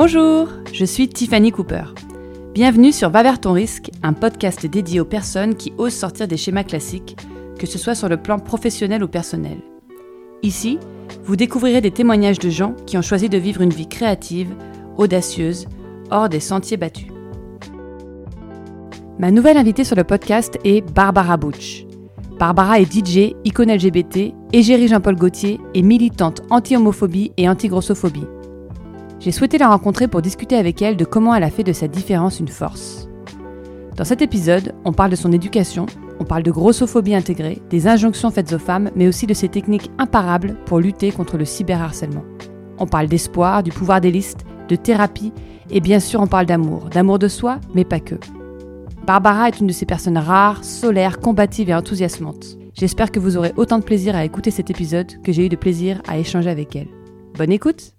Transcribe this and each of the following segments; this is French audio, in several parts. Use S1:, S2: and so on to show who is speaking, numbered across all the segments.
S1: Bonjour, je suis Tiffany Cooper. Bienvenue sur Va vers ton risque, un podcast dédié aux personnes qui osent sortir des schémas classiques, que ce soit sur le plan professionnel ou personnel. Ici, vous découvrirez des témoignages de gens qui ont choisi de vivre une vie créative, audacieuse, hors des sentiers battus. Ma nouvelle invitée sur le podcast est Barbara Butch. Barbara est DJ, icône LGBT, égérie Jean-Paul Gaultier et militante anti-homophobie et anti-grossophobie. J'ai souhaité la rencontrer pour discuter avec elle de comment elle a fait de sa différence une force. Dans cet épisode, on parle de son éducation, on parle de grossophobie intégrée, des injonctions faites aux femmes, mais aussi de ses techniques imparables pour lutter contre le cyberharcèlement. On parle d'espoir, du pouvoir des listes, de thérapie, et bien sûr on parle d'amour, d'amour de soi, mais pas que. Barbara est une de ces personnes rares, solaires, combatives et enthousiasmantes. J'espère que vous aurez autant de plaisir à écouter cet épisode que j'ai eu de plaisir à échanger avec elle. Bonne écoute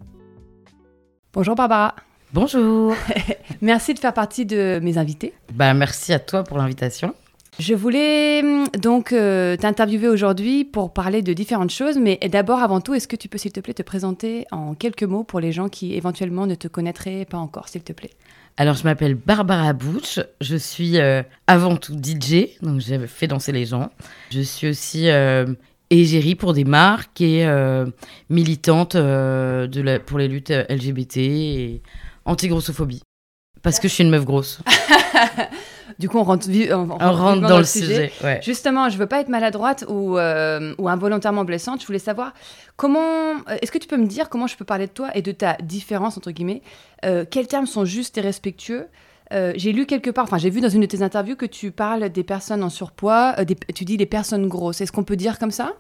S1: Bonjour Barbara.
S2: Bonjour.
S1: merci de faire partie de mes invités.
S2: Bah, merci à toi pour l'invitation.
S1: Je voulais hum, donc euh, t'interviewer aujourd'hui pour parler de différentes choses, mais d'abord, avant tout, est-ce que tu peux, s'il te plaît, te présenter en quelques mots pour les gens qui éventuellement ne te connaîtraient pas encore, s'il te plaît?
S2: Alors, je m'appelle Barbara Butch, je suis euh, avant tout DJ, donc j'ai fait danser les gens. Je suis aussi euh, égérie pour des marques et euh, militante euh, de la, pour les luttes LGBT et anti-grossophobie. Parce que je suis une meuf grosse.
S1: du coup, on rentre, on,
S2: on rentre dans, le sujet. ouais.
S1: Justement, je veux pas être maladroite ou, euh, ou involontairement blessante. Je voulais savoir comment. euh, Est-ce que tu peux me dire comment je peux parler de toi et de ta différence entre guillemets? Euh, Quels termes sont justes et respectueux? Euh, j'ai lu quelque part, enfin j'ai vu dans une de tes interviews que tu parles des personnes en surpoids, euh, tu dis des personnes grosses. Est-ce qu'on peut dire comme ça?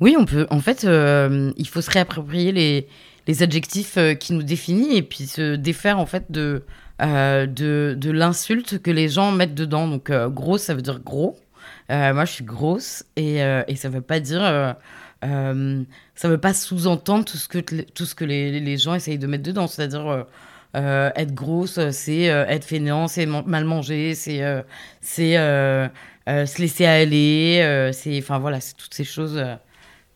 S2: Oui, on peut. En fait, euh, il faut se réapproprier les, adjectifs qui nous définissent et puis se défaire en fait de, de, l'insulte que les gens mettent dedans. Donc, gros, ça veut dire gros. Moi, je suis grosse et, ça veut pas dire. ça veut pas sous-entendre tout ce que, tout ce que les gens essayent de mettre dedans. C'est-à-dire. Euh, euh, être grosse, c'est euh, être fainéant, c'est mal manger, c'est euh, c'est euh, euh, se laisser aller, euh, c'est enfin voilà, c'est toutes ces choses euh,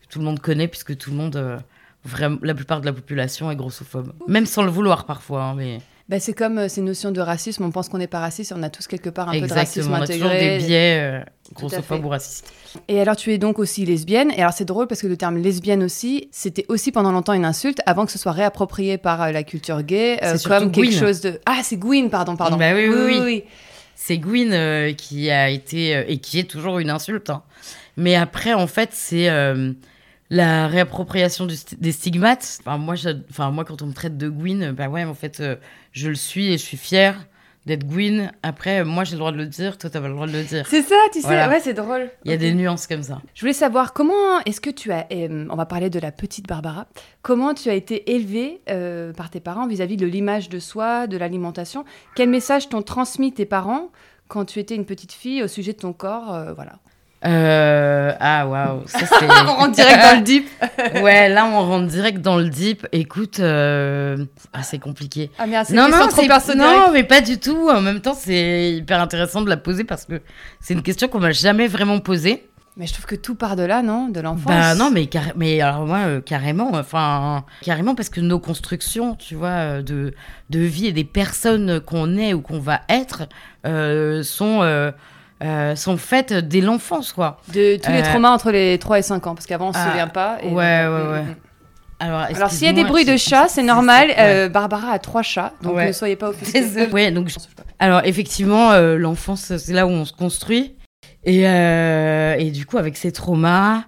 S2: que tout le monde connaît puisque tout le monde, euh, vraiment, la plupart de la population est grossophobe, même sans le vouloir parfois. hein, mais
S1: bah, C'est comme euh, ces notions de racisme, on pense qu'on n'est pas raciste, on a tous quelque part un peu de racisme
S2: exactement, on a toujours des biais euh, grossophobes ou racistes.
S1: Et alors, tu es donc aussi lesbienne. Et alors, c'est drôle parce que le terme lesbienne aussi, c'était aussi pendant longtemps une insulte avant que ce soit réapproprié par euh, la culture gay euh, comme quelque
S2: Gwyn.
S1: chose de. Ah, c'est Gwyn, pardon, pardon.
S2: Bah oui, oui, oui. C'est Gwyn qui a été et qui est toujours une insulte. hein. Mais après, en fait, c'est la réappropriation du des stigmates. Enfin moi, je- enfin, moi, quand on me traite de Gwyn, euh, bah ouais, en fait, euh, je le suis et je suis fière d'être Gwyn. Après, euh, moi, j'ai le droit de le dire, toi, t'as pas le droit de le dire.
S1: C'est ça, tu sais.
S2: Voilà.
S1: Ouais, c'est drôle.
S2: Il y a des nuances comme ça.
S1: Je voulais savoir comment est-ce que tu as. euh, on va parler de la petite Barbara. Comment tu as été élevée euh, par tes parents vis-à-vis de l'image de soi, de l'alimentation? Quel message t'ont transmis tes parents quand tu étais une petite fille au sujet de ton corps euh, Voilà.
S2: Euh, ah waouh,
S1: on rentre direct dans le deep.
S2: ouais, là on rentre direct dans le deep. Écoute, euh, ah, c'est compliqué.
S1: Ah c'est
S2: Non, non,
S1: question trop
S2: non, mais pas du tout. En même temps, c'est hyper intéressant de la poser parce que c'est une question qu'on m'a jamais vraiment posée.
S1: Mais je trouve que tout part de là, non De l'enfance.
S2: Bah non, mais, carré- mais alors moi, euh, carrément, enfin, carrément parce que nos constructions, tu vois, de, de vie et des personnes qu'on est ou qu'on va être sont, euh, euh, sont faites dès l'enfance, quoi.
S1: De tous les
S2: Euh,
S1: traumas entre les 3 et 5 ans, parce qu'avant on se
S2: Ah,
S1: souvient pas. et-
S2: ouais, ouais,
S1: Mm,
S2: ouais. Alors,
S1: Alors s'il y a des bruits de chats, c'est normal. Euh, Barbara a trois chats, donc
S2: Ouais.
S1: ne soyez pas offusqués.
S2: Ouais, donc je- Alors effectivement, euh, l'enfance, c'est là où on se construit. Et, euh, et du coup, avec ces traumas,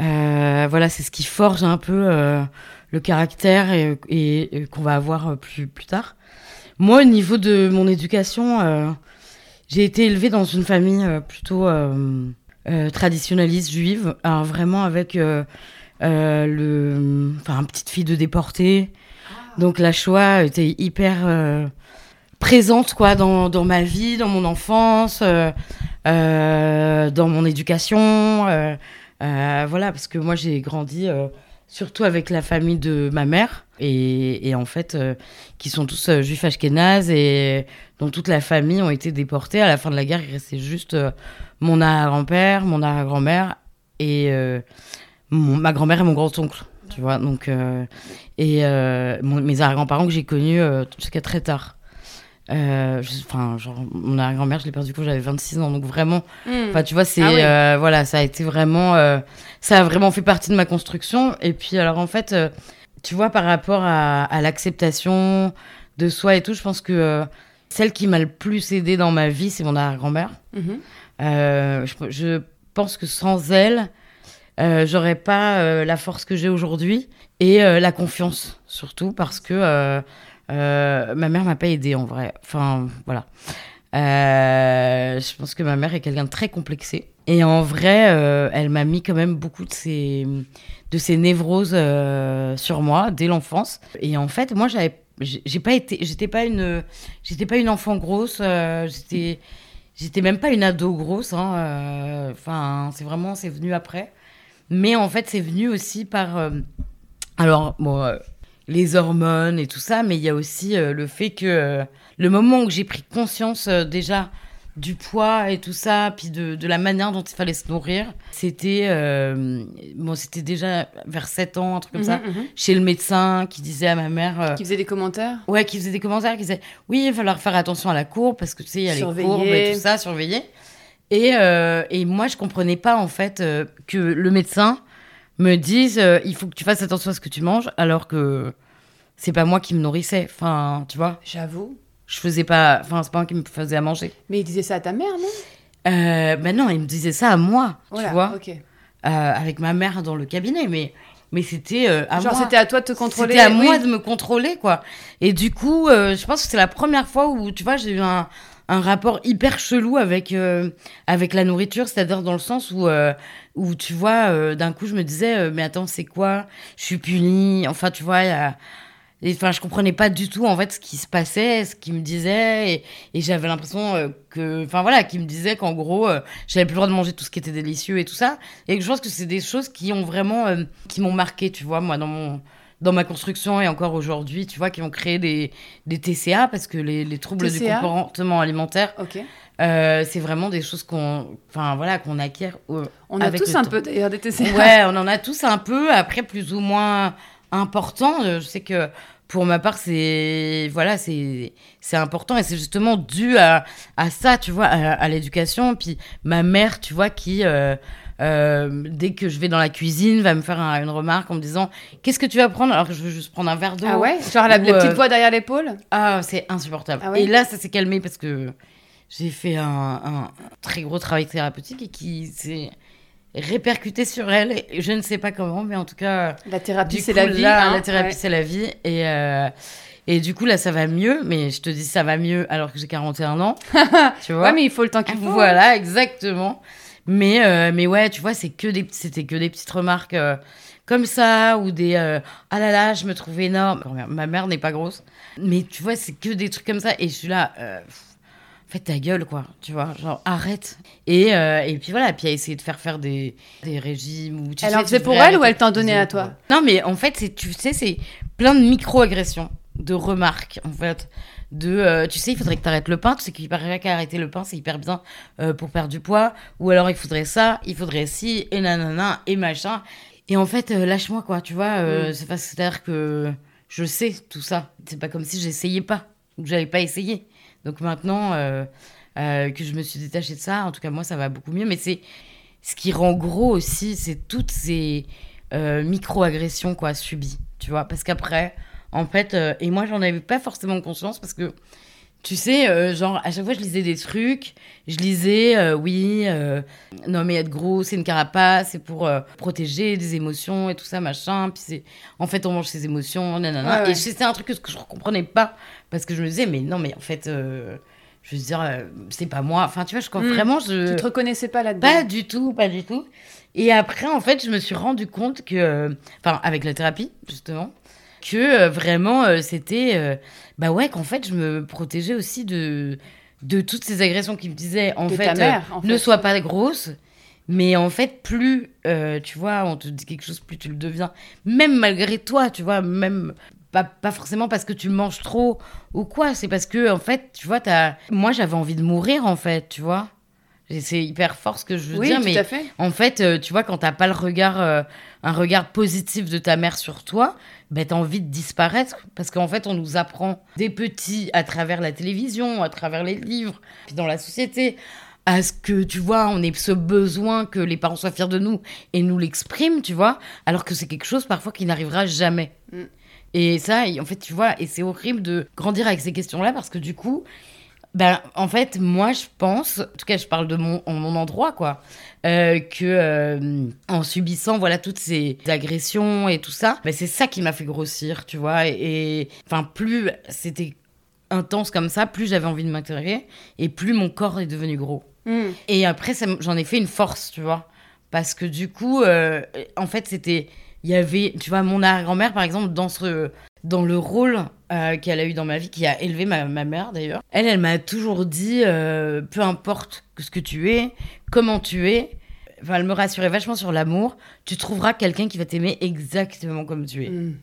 S2: euh, voilà, c'est ce qui forge un peu euh, le caractère et, et- et qu'on va avoir euh, plus, plus tard. Moi, au niveau de mon éducation, euh, j'ai été élevée dans une famille euh, plutôt euh, euh, traditionnaliste juive, alors vraiment avec le, enfin, petite fille de déportée. Donc la Shoah était hyper présente quoi dans, dans ma vie, dans mon enfance, euh, euh, dans mon éducation. euh, voilà, parce que moi j'ai grandi surtout avec la famille de ma mère et, et en fait euh, qui sont tous euh, juifs ashkénazes et dont toute la famille ont été déportés. À la fin de la guerre, il restait juste euh, mon arrière-grand-père, mon arrière-grand-mère et mon- ma grand-mère et mon grand-oncle. tu vois. Donc, et mon- mes arrière-grands-parents que j'ai connus jusqu'à très tard. Enfin, genre, mon arrière-grand-mère, je l'ai perdu quand j'avais 26 ans, donc vraiment, Enfin, tu vois, c'est
S1: Ah oui.
S2: voilà, ça a été vraiment, ça a vraiment fait partie de ma construction. Et puis, alors en fait, tu vois, par rapport à, à l'acceptation de soi et tout, je pense que euh, celle qui m'a le plus aidé dans ma vie, c'est mon arrière-grand-mère.
S1: Mhm.
S2: Euh, je, je pense que sans elle, euh, j'aurais pas la force que j'ai aujourd'hui et la confiance surtout parce que ma mère m'a pas aidée en vrai. Enfin voilà. Je pense que ma mère est quelqu'un de très complexé et en vrai, euh, elle m'a mis quand même beaucoup de ses de ses névroses euh, sur moi dès l'enfance. Et en fait, moi, j'avais j'ai pas été, j'étais pas une, j'étais pas une enfant grosse. euh, j'étais J'étais même pas une ado grosse, hein, enfin, c'est vraiment, c'est venu après. Mais en fait, c'est venu aussi par, alors, bon, les hormones et tout ça, mais il y a aussi le fait que le moment où j'ai pris conscience déjà du poids et tout ça, puis de, de la manière dont il fallait se nourrir, c'était, euh, bon, c'était déjà vers 7 ans, un truc comme ça,
S1: Mhm, mhm.
S2: chez le médecin qui disait à ma mère, euh,
S1: Qui faisait des commentaires?
S2: Ouais, qui faisait des commentaires, qui disaient oui, il va falloir faire attention à la courbe parce que tu sais, il y a les courbes et tout ça, surveiller. Et, euh, et moi, je comprenais pas en fait que le médecin me dise il faut que tu fasses attention à ce que tu manges alors que c'est pas moi qui me nourrissais. Enfin, tu vois,
S1: J'avoue.
S2: Je faisais pas. Enfin, c'est pas moi qui me faisais à manger.
S1: Mais il disait ça à ta mère, non?
S2: Euh, ben non, il me disait ça à moi,
S1: Voilà,
S2: tu vois,
S1: ok.
S2: euh, avec ma mère dans le cabinet, mais. Mais c'était euh, à
S1: Genre,
S2: moi.
S1: c'était à toi de te contrôler.
S2: C'était à moi de me contrôler, quoi. Et du coup, euh, je pense que c'est la première fois où, tu vois, j'ai eu un, un rapport hyper chelou avec, euh, avec la nourriture, c'est-à-dire dans le sens où, euh, où tu vois, euh, d'un coup, je me disais, mais attends, c'est quoi? Je suis punie. Enfin, tu vois, il y a. et, Enfin, je comprenais pas du tout en fait ce qui se passait, ce qu'il me disait, et, et j'avais l'impression euh, que, enfin voilà, qu'il me disait qu'en gros, euh, j'avais plus le droit de manger tout ce qui était délicieux et tout ça, et que je pense que c'est des choses qui ont vraiment, euh, qui m'ont marqué, tu vois, moi dans mon, dans ma construction et encore aujourd'hui, tu vois, qui ont créé des, des TCA parce que les, les troubles du
S1: TCA?
S2: comportement alimentaire, euh, c'est vraiment des choses qu'on, enfin voilà, qu'on acquiert. euh,
S1: On a
S2: avec
S1: tous un
S2: temps.
S1: peu d'ailleurs des TCA.
S2: Ouais, on en a tous un peu, après plus ou moins important. Euh, Je sais que pour ma part, c'est voilà, c'est c'est important et c'est justement dû à, à ça, tu vois, à, à l'éducation. Puis ma mère, tu vois, qui euh, euh, dès que je vais dans la cuisine, va me faire un- une remarque en me disant qu'est-ce que tu vas prendre? Alors que je veux juste prendre un verre d'eau.
S1: Ah ouais? Genre la,
S2: Ou,
S1: la petite voix derrière l'épaule?
S2: Ah, c'est insupportable.
S1: Ah ouais?
S2: Et là, ça s'est calmé parce que j'ai fait un, un très gros travail thérapeutique et qui s'est répercuté sur elle. Et je ne sais pas comment, mais en tout cas,
S1: La thérapie, c'est la vie.
S2: là,
S1: hein.
S2: la thérapie,
S1: Ouais.
S2: c'est la vie. Et, euh, et du coup, là, ça va mieux. Mais je te dis, ça va mieux alors que j'ai 41 ans. tu vois
S1: Ouais, mais il faut le temps qu'il faut.
S2: Voilà, exactement. Mais, euh, mais ouais, tu vois, c'est que des, c'était que des petites remarques euh, comme ça, ou des ah là là, je me trouve énorme. Ma mère n'est pas grosse, mais tu vois, c'est que des trucs comme ça. Et je suis là, pff, fais ta gueule, quoi, tu vois, genre arrête. Et, euh, et puis voilà, puis à essayer de faire faire des, des régimes. Ou, tu
S1: Elle
S2: sais,
S1: en faisait pour elle ou
S2: arrêter
S1: elle t'en donnait à toi.
S2: Non, mais en fait, c'est, tu sais, c'est plein de micro-agressions, de remarques, en fait. De, euh, tu sais, il faudrait que tu arrêtes le pain. Tu sais qu'il paraît qu'arrêter le pain, c'est hyper bien euh, pour perdre du poids. Ou alors, il faudrait ça, il faudrait ci, et nanana, et machin. Et en fait, lâche-moi, quoi, tu vois.
S1: Mm.
S2: C'est-à-dire que je sais tout ça. C'est pas comme si j'essayais pas, ou que j'avais pas essayé. Donc maintenant euh, euh, que je me suis détachée de ça, en tout cas, moi, ça va beaucoup mieux. Mais c'est ce qui rend gros aussi, c'est toutes ces euh, micro-agressions, quoi, subies, tu vois. Parce qu'après, en fait, et moi, j'en avais pas forcément conscience parce que tu sais, euh, genre, à chaque fois, je lisais des trucs. Je lisais, euh, oui, euh, non, mais être gros, c'est une carapace, c'est pour protéger des émotions et tout ça, machin. Puis c'est, en fait, on mange ses émotions, nanana.
S1: Ouais, ouais.
S2: Et c'était un truc que, je ne comprenais pas parce que je me disais, mais non, mais en fait, je veux dire, c'est pas moi. Enfin, tu vois, je,
S1: Mm.
S2: vraiment, je.
S1: Tu te reconnaissais pas là-dedans
S2: Pas du tout, pas du tout. Et après, en fait, je me suis rendu compte que, enfin, avec la thérapie, justement, que euh, vraiment, euh, c'était, euh, bah ouais, qu'en fait, je me protégeais aussi de, de toutes ces agressions qui me disaient, en
S1: De
S2: fait,
S1: ta mère, en
S2: ne
S1: fait.
S2: sois pas grosse. Mais en fait, plus, euh, tu vois, on te dit quelque chose, plus tu le deviens. Même malgré toi, tu vois, même pas, pas forcément parce que tu manges trop ou quoi. C'est parce que, en fait, tu vois, t'as... moi, j'avais envie de mourir, en fait, tu vois. C'est hyper fort ce que je veux
S1: Oui,
S2: dire,
S1: tout
S2: mais
S1: à fait.
S2: en fait, euh, tu vois, quand t'as pas le regard, euh, un regard positif de ta mère sur toi, ben t'as envie de disparaître parce qu'en fait, on nous apprend des petits à travers la télévision, à travers les livres, puis dans la société, à ce que tu vois, on ait ce besoin que les parents soient fiers de nous et nous l'expriment, tu vois, alors que c'est quelque chose parfois qui n'arrivera jamais.
S1: Mm.
S2: Et ça, en fait, tu vois, et c'est horrible de grandir avec ces questions-là parce que du coup, ben, en fait, moi, je pense, en tout cas, je parle de mon, en mon endroit, quoi, euh, que euh, en subissant, voilà, toutes ces agressions et tout ça, ben, c'est ça qui m'a fait grossir, tu vois. Et enfin, plus c'était intense comme ça, plus j'avais envie de m'intéresser et plus mon corps est devenu gros.
S1: Mm.
S2: Et après, j'en ai fait une force, tu vois. Parce que du coup, euh, en fait, c'était. Il y avait, tu vois, mon arrière-grand-mère, par exemple, dans, ce, dans le rôle euh, qu'elle a eu dans ma vie, qui a élevé ma, ma mère d'ailleurs, elle, elle m'a toujours dit euh, peu importe ce que tu es, comment tu es, enfin, elle me rassurait vachement sur l'amour, tu trouveras quelqu'un qui va t'aimer exactement comme tu es.
S1: Mm.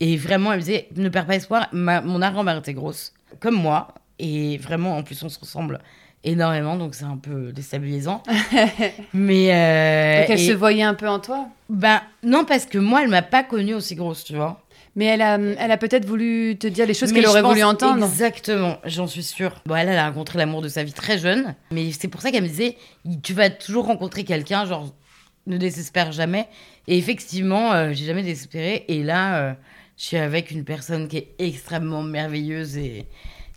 S2: Et vraiment, elle me disait, ne perds pas espoir. Ma, mon arrière-grand-mère était grosse, comme moi. Et vraiment, en plus, on se ressemble énormément, donc c'est un peu déstabilisant. Mais. euh,
S1: Donc elle
S2: et-
S1: se voyait un peu en toi?
S2: Ben, non, parce que moi, elle m'a pas connue aussi grosse, tu vois.
S1: Mais elle a, elle a peut-être voulu te dire les choses qu'elle aurait voulu entendre.
S2: Exactement, j'en suis sûre. Bon, elle, elle a rencontré l'amour de sa vie très jeune. Mais c'est pour ça qu'elle me disait, tu vas toujours rencontrer quelqu'un, genre, ne désespère jamais. Et effectivement, euh, j'ai jamais désespéré. Et là, euh, je suis avec une personne qui est extrêmement merveilleuse et.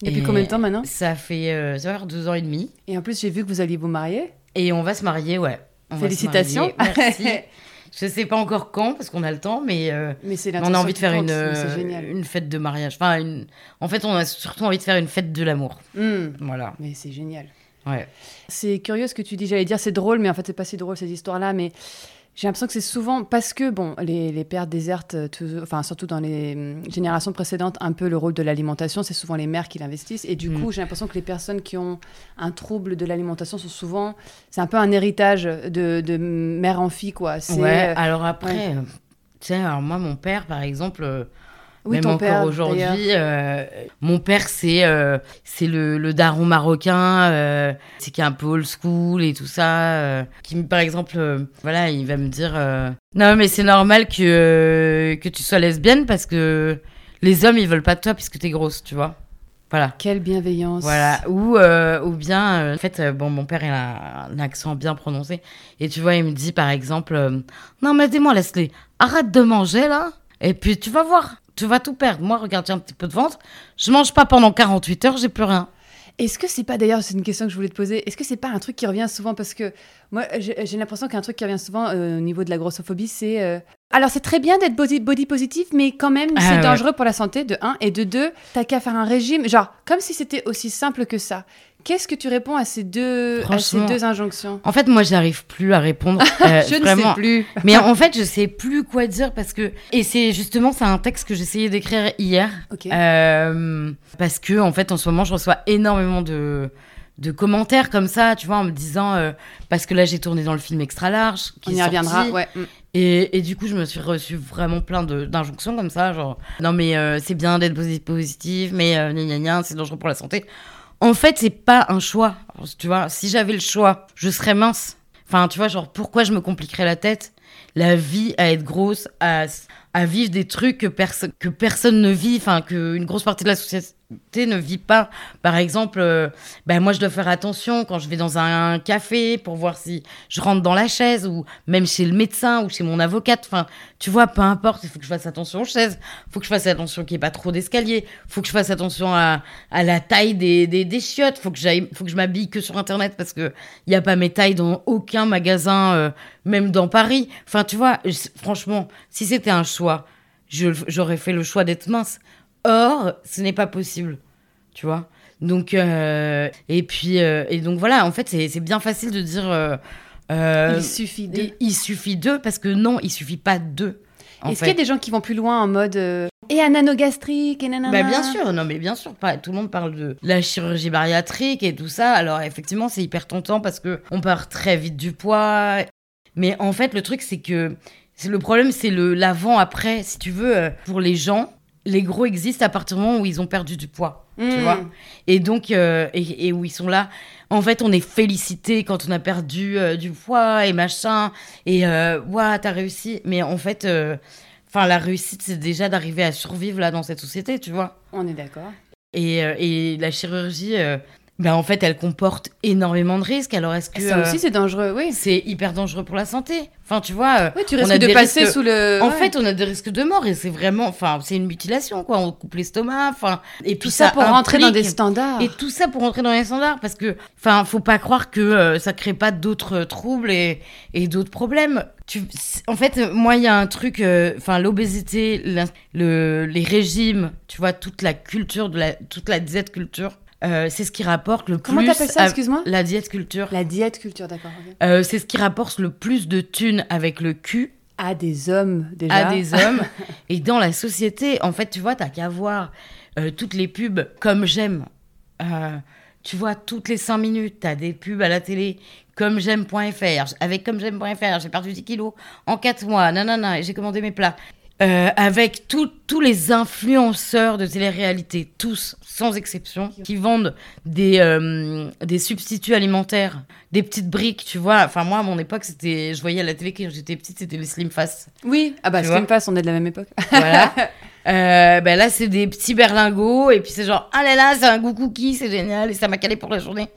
S1: Depuis
S2: et
S1: combien de temps maintenant?
S2: Ça fait, euh, ça va faire deux ans et demi.
S1: Et en plus, j'ai vu que vous alliez vous marier.
S2: Et on va se marier, ouais. On
S1: Félicitations.
S2: marier. Merci. je sais pas encore quand, parce qu'on a le temps, mais euh,
S1: Mais
S2: on a envie de faire une, euh, une fête de mariage. Enfin, une... en fait, on a surtout envie de faire une fête de l'amour.
S1: Mm.
S2: Voilà.
S1: Mais c'est génial.
S2: Ouais.
S1: C'est curieux ce que tu dis. J'allais dire c'est drôle, mais en fait c'est pas si drôle ces histoires-là. Mais j'ai l'impression que c'est souvent parce que bon, les, les pères désertent, euh, tout- enfin surtout dans les hum, générations précédentes, un peu le rôle de l'alimentation. C'est souvent les mères qui l'investissent. Et du
S2: Mm.
S1: coup, j'ai l'impression que les personnes qui ont un trouble de l'alimentation sont souvent, c'est un peu un héritage de, de mère en fille quoi.
S2: Ouais.
S1: euh,
S2: Alors après, euh, tu sais, alors moi, mon père, par exemple,
S1: oui,
S2: même
S1: ton
S2: encore
S1: père,
S2: aujourd'hui, euh, mon père, c'est euh, c'est le, le daron marocain, euh, c'est qui est un peu old school et tout ça. qui, par exemple, voilà, il va me dire non, mais c'est normal que que tu sois lesbienne parce que les hommes, ils veulent pas de toi puisque t'es grosse, tu vois. Voilà.
S1: Quelle bienveillance.
S2: Voilà, ou, euh, ou bien, euh, en fait, euh, bon, mon père, il a un accent bien prononcé. Et tu vois, il me dit, par exemple, non, mais dis-moi, Leslie, arrête de manger, là. Et puis, tu vas voir, tu vas tout perdre. Moi, regarde, j'ai un petit peu de ventre. Je mange pas pendant 48 heures, j'ai plus rien.
S1: Est-ce que c'est pas d'ailleurs, c'est une question que je voulais te poser, est-ce que c'est pas un truc qui revient souvent? Parce que moi j'ai l'impression qu'un truc qui revient souvent euh, au niveau de la grossophobie c'est euh, alors c'est très bien d'être body, body positif mais quand même
S2: Ah,
S1: c'est
S2: ouais.
S1: dangereux pour la santé de un et de deux t'as qu'à faire un régime genre comme si c'était aussi simple que ça. Qu'est-ce que tu réponds à ces deux à ces deux injonctions?
S2: En fait, moi, j'arrive plus à répondre. euh,
S1: Je ne sais plus.
S2: Mais en fait, je sais plus quoi dire parce que. Et c'est justement, c'est un texte que j'essayais d'écrire hier. Euh, parce que en fait en ce moment je reçois énormément de de commentaires comme ça tu vois en me disant euh, parce que là j'ai tourné dans le film extra large qui
S1: On y
S2: est
S1: reviendra.
S2: sorti.
S1: Ouais. mm.
S2: et, et du coup je me suis reçu vraiment plein de d'injonctions comme ça genre non mais euh, c'est bien d'être posi- positif mais euh, c'est dangereux pour la santé en fait c'est pas un choix. Tu vois si j'avais le choix je serais mince. Enfin tu vois genre pourquoi je me compliquerais la tête? La vie à être grosse à à vivre des trucs que, que personne ne vit, enfin qu'une grosse partie de la société ne vit pas. Par exemple, euh, ben moi je dois faire attention quand je vais dans un café pour voir si je rentre dans la chaise ou même chez le médecin ou chez mon avocate. Enfin, tu vois, peu importe, il faut que je fasse attention aux chaises, faut que je fasse attention qu'il n'y ait pas trop d'escaliers, faut que je fasse attention à, à la taille des, des, chiottes, faut que j'aille, faut que je m'habille que sur internet parce que il n'y a pas mes tailles dans aucun magasin, euh, même dans Paris. Enfin, tu vois, franchement, si c'était un choix, j'aurais fait le choix d'être mince. Or, ce n'est pas possible, tu vois? Donc, euh, et puis, euh, et donc voilà, en fait, c'est bien facile de dire. euh,
S1: Il suffit de.
S2: il, suffit d'eux, parce que non, il suffit pas d'eux.
S1: Est-ce qu'il y a des gens qui vont plus loin en mode euh, et ananogastrique et nanana?
S2: Bah bien sûr, non mais bien sûr, pas tout le monde parle de la chirurgie bariatrique et tout ça. Alors effectivement, c'est hyper tentant parce que on part très vite du poids. Mais en fait, le truc c'est que le problème, c'est le l'avant après. Si tu veux, euh, pour les gens, les gros existent à partir du moment où ils ont perdu du poids. tu
S1: Mm.
S2: vois. Et donc, euh, et, et où ils sont là. En fait, on est félicité quand on a perdu euh, du poids et machin. Et euh, ouais, t'as réussi. Mais en fait, enfin, la réussite, c'est déjà d'arriver à survivre là dans cette société, tu vois.
S1: On est d'accord.
S2: Et, et la chirurgie, ben, en fait, elle comporte énormément de risques. Alors, est-ce que
S1: Ça
S2: euh,
S1: aussi, c'est dangereux, oui.
S2: c'est hyper dangereux pour la santé Enfin, tu vois. euh,
S1: Oui, tu
S2: on
S1: risques
S2: a
S1: de
S2: des
S1: passer
S2: risques-
S1: sous le.
S2: en
S1: ouais.
S2: fait, on a des risques de mort et c'est vraiment, enfin, c'est une mutilation, quoi. On coupe l'estomac, enfin, et
S1: tout ça, pour rentrer dans des standards.
S2: et tout ça pour rentrer dans les standards, parce que, enfin, faut pas croire que euh, ça crée pas d'autres euh, troubles et, et d'autres problèmes. Tu, en fait, euh, moi, il y a un truc, euh, enfin, l'obésité, la- le, les régimes, tu vois, toute la culture, de la, toute la diète culture, euh, c'est ce qui rapporte le
S1: Comment
S2: plus.
S1: t'appelles ça,
S2: à-
S1: excuse-moi
S2: La diète culture.
S1: La diète culture, d'accord.
S2: Euh, c'est ce qui rapporte le plus de thunes avec le cul
S1: À des hommes, déjà.
S2: à des hommes. et dans la société, en fait, tu vois, t'as qu'à voir euh, toutes les pubs comme j'aime. Tu vois, toutes les 5 minutes, t'as des pubs à la télé comme j'aime.fr. Avec comme j'aime.fr, j'ai perdu 10 kilos en 4 mois, nanana, et j'ai commandé mes plats. Euh, avec tous les influenceurs de télé-réalité, tous, sans exception, qui vendent des, euh, des substituts alimentaires, des petites briques, tu vois. Enfin, moi, à mon époque, c'était, je voyais à la télé quand j'étais petite, c'était les Slim Fast.
S1: Oui, ah bah, Slim Fast, on est de la même époque.
S2: Voilà. Euh, ben là, c'est des petits berlingots. Et puis, c'est genre, ah là là, c'est un goût cookie, c'est génial. Et ça m'a calé pour la journée.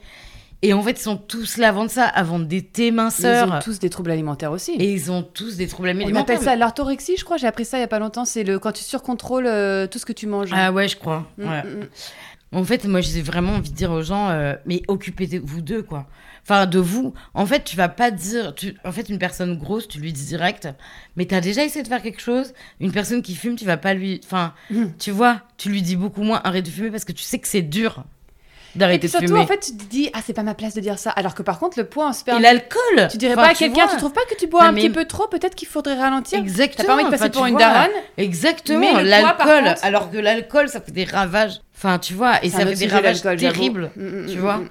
S2: Et en fait, ils sont tous là à vendre ça, à vendre des thés
S1: Ils
S2: minceurs.
S1: ont tous des troubles alimentaires aussi.
S2: Et ils ont tous des
S1: on
S2: alimentaires.
S1: appelle ça l'orthorexie, je crois. J'ai appris ça il y a pas longtemps. C'est le quand tu surcontrôles euh, tout ce que tu manges.
S2: Ah ouais, je crois.
S1: Mm,
S2: Ouais.
S1: mm, mm.
S2: En fait, moi, j'ai vraiment envie de dire aux gens, euh, mais occupez-vous d'eux, quoi. Enfin, de vous. En fait, tu vas pas dire. Tu... En fait, une personne grosse, tu lui dis direct, mais t'as déjà essayé de faire quelque chose? Une personne qui fume, tu vas pas lui. Enfin, tu vois, tu lui dis beaucoup moins arrête de fumer parce que tu sais que c'est dur d'arrêter de
S1: surtout,
S2: fumer.
S1: en fait, tu te dis, ah, c'est pas ma place de dire ça. Alors que par contre, le poids en
S2: Et
S1: sperme.
S2: l'alcool
S1: Tu dirais
S2: Enfin,
S1: pas à quelqu'un, tu trouves pas que tu bois
S2: Non,
S1: un
S2: mais-
S1: petit peu trop Peut-être qu'il faudrait ralentir.
S2: Exactement.
S1: T'as pas envie de passer
S2: Enfin,
S1: pour une
S2: vois.
S1: daronne
S2: Exactement. L'alcool.
S1: contre-
S2: Alors que l'alcool, ça fait des ravages. Enfin, tu vois, et ça fait des ravages terribles.
S1: Mm, mm,
S2: tu vois.
S1: mm.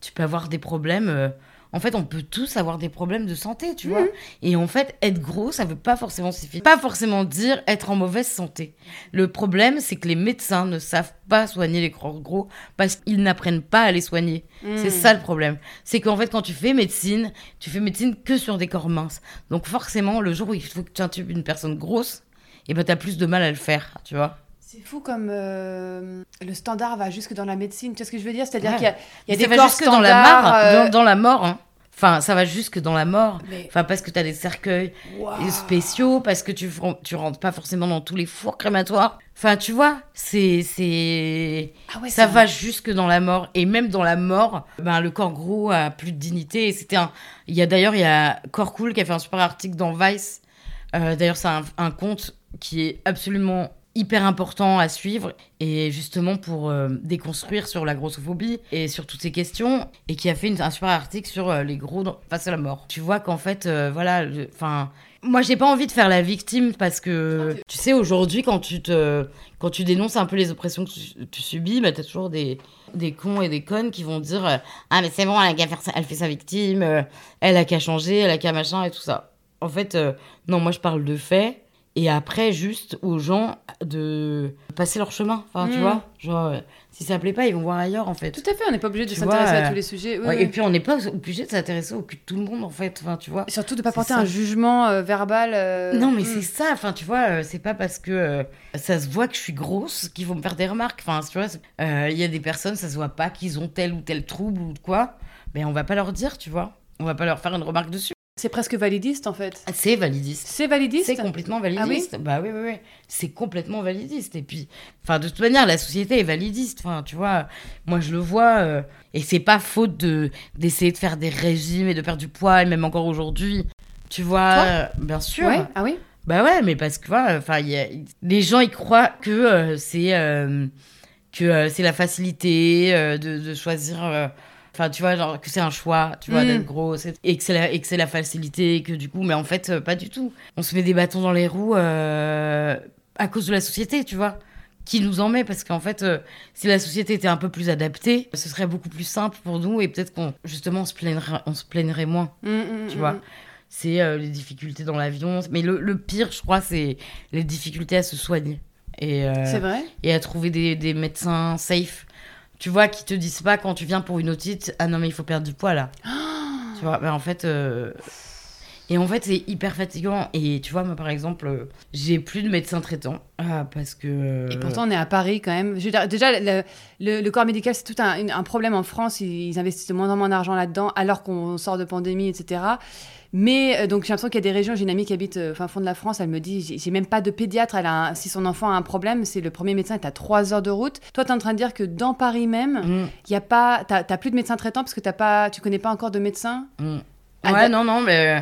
S2: tu peux avoir des problèmes. euh, En fait, on peut tous avoir des problèmes de santé, tu
S1: Mhm.
S2: vois. Et en fait, être gros, ça veut pas forcément suffire. Pas forcément dire être en mauvaise santé. Le problème, c'est que les médecins ne savent pas soigner les corps gros parce qu'ils n'apprennent pas à les soigner. C'est
S1: Mm.
S2: ça le problème. C'est qu'en fait, quand tu fais médecine, tu fais médecine que sur des corps minces. Donc forcément, le jour où il faut que tu intubes une personne grosse, et ben t'as plus de mal à le faire, tu vois.
S1: C'est fou comme euh, le standard va jusque dans la médecine. Tu vois ce que je veux dire? C'est-à-dire
S2: Ouais.
S1: qu'il y a, il y a
S2: Mais
S1: des corps
S2: jusque dans la
S1: standards,
S2: mort,
S1: euh,
S2: dans, dans la mort. hein. Enfin, ça va jusque dans la mort.
S1: mais-
S2: Enfin, parce que t'as des cercueils spéciaux, parce que tu, tu rentres pas forcément dans tous les fours crématoires. Enfin, tu vois, c'est, c'est,
S1: Ah ouais,
S2: ça va jusque dans la mort. Et même dans la mort, ben, le corps gros a plus de dignité. Et c'était un, il y a d'ailleurs, il y a Corps Cool qui a fait un super article dans Vice. Euh, d'ailleurs, c'est un, un compte qui est absolument hyper important à suivre et justement pour euh, déconstruire sur la grossophobie et sur toutes ces questions et qui a fait un super article sur euh, les gros face à la mort. Tu vois qu'en fait, euh, voilà, enfin, moi j'ai pas envie de faire la victime parce que tu sais aujourd'hui quand tu te quand tu dénonces un peu les oppressions que tu, subis, bah, t'as toujours des des cons et des connes qui vont dire ah mais c'est bon elle a elle fait sa victime, elle a qu'à changer, elle a qu'à machin et tout ça. En fait, non, moi je parle de faits et après juste aux gens de passer leur chemin. Enfin, tu
S1: Mm.
S2: vois, genre euh, si ça plaît pas, ils vont voir ailleurs en fait.
S1: Tout à fait, on n'est pas obligé de s'intéresser à
S2: euh,
S1: tous les sujets.
S2: Ouais. Et puis on n'est pas obligé de s'intéresser au cul de tout le monde en fait. Enfin, tu vois.
S1: Et surtout de pas
S2: c'est
S1: porter
S2: ça.
S1: un jugement euh, verbal. euh,
S2: Non, mais
S1: mm.
S2: c'est ça. Enfin, tu vois, c'est pas parce que ça se voit que je suis grosse qu'ils vont me faire des remarques. Enfin, tu vois, il y a des personnes, ça se voit pas qu'ils ont tel ou tel trouble ou quoi. Mais on va pas leur dire, tu vois. On va pas leur faire une remarque dessus.
S1: C'est presque validiste en fait.
S2: C'est validiste.
S1: C'est validiste
S2: C'est complètement
S1: Ah
S2: validiste. bah oui, oui, oui. C'est complètement validiste. Et puis, enfin, de toute manière, la société est validiste. Enfin, tu vois, moi je le vois. euh, et c'est pas faute de d'essayer de faire des régimes et de perdre du poids, et même encore aujourd'hui. Tu vois,
S1: Toi
S2: euh, bien sûr.
S1: Ouais. Ah oui
S2: Bah ouais, mais parce que enfin, il y a- les gens ils croient que euh, c'est euh, que euh, c'est la facilité de, de choisir. Enfin, tu vois, genre que c'est un choix, tu vois,
S1: Mm.
S2: d'être gros, c'est- et que c'est la, et que c'est la facilité, et que du coup, mais en fait, euh, pas du tout. On se met des bâtons dans les roues euh, à cause de la société, tu vois, qui nous en met, parce qu'en fait, euh, si la société était un peu plus adaptée, ce serait beaucoup plus simple pour nous, et peut-être qu'on, justement, on se plaindrait, on se plaindrait moins
S1: Mm, mm,
S2: tu vois. C'est les difficultés dans l'avion. Mais le, le pire, je crois, c'est les difficultés à se soigner. Et,
S1: C'est vrai?
S2: et à trouver des, des médecins safe. Tu vois, qui te disent pas quand tu viens pour une otite, ah non mais il faut perdre du poids là. tu vois, mais en fait, euh, et en fait c'est hyper fatigant. Et tu vois, moi par exemple, euh, j'ai plus de médecin traitant ah, parce que.
S1: Et pourtant, on est à Paris quand même. Je veux dire, déjà, le, le- le corps médical, c'est tout un, un problème en France. Ils, ils investissent de moins en moins d'argent là-dedans, alors qu'on sort de pandémie, etc. Mais euh, donc, j'ai l'impression qu'il y a des régions. J'ai une amie qui habite euh, fin fond de la France. Elle me dit j'ai- même pas de pédiatre. Elle a un- si son enfant a un problème, c'est le premier médecin est à 3 heures de route. Toi, tu es en train de dire que dans Paris même,
S2: Mm,
S1: il y a pas, t'as t'as plus de médecin traitant parce que t'as pas, tu connais pas encore de médecin?
S2: mm.
S1: Ah,
S2: Ouais,
S1: d'a-
S2: non, non, mais euh,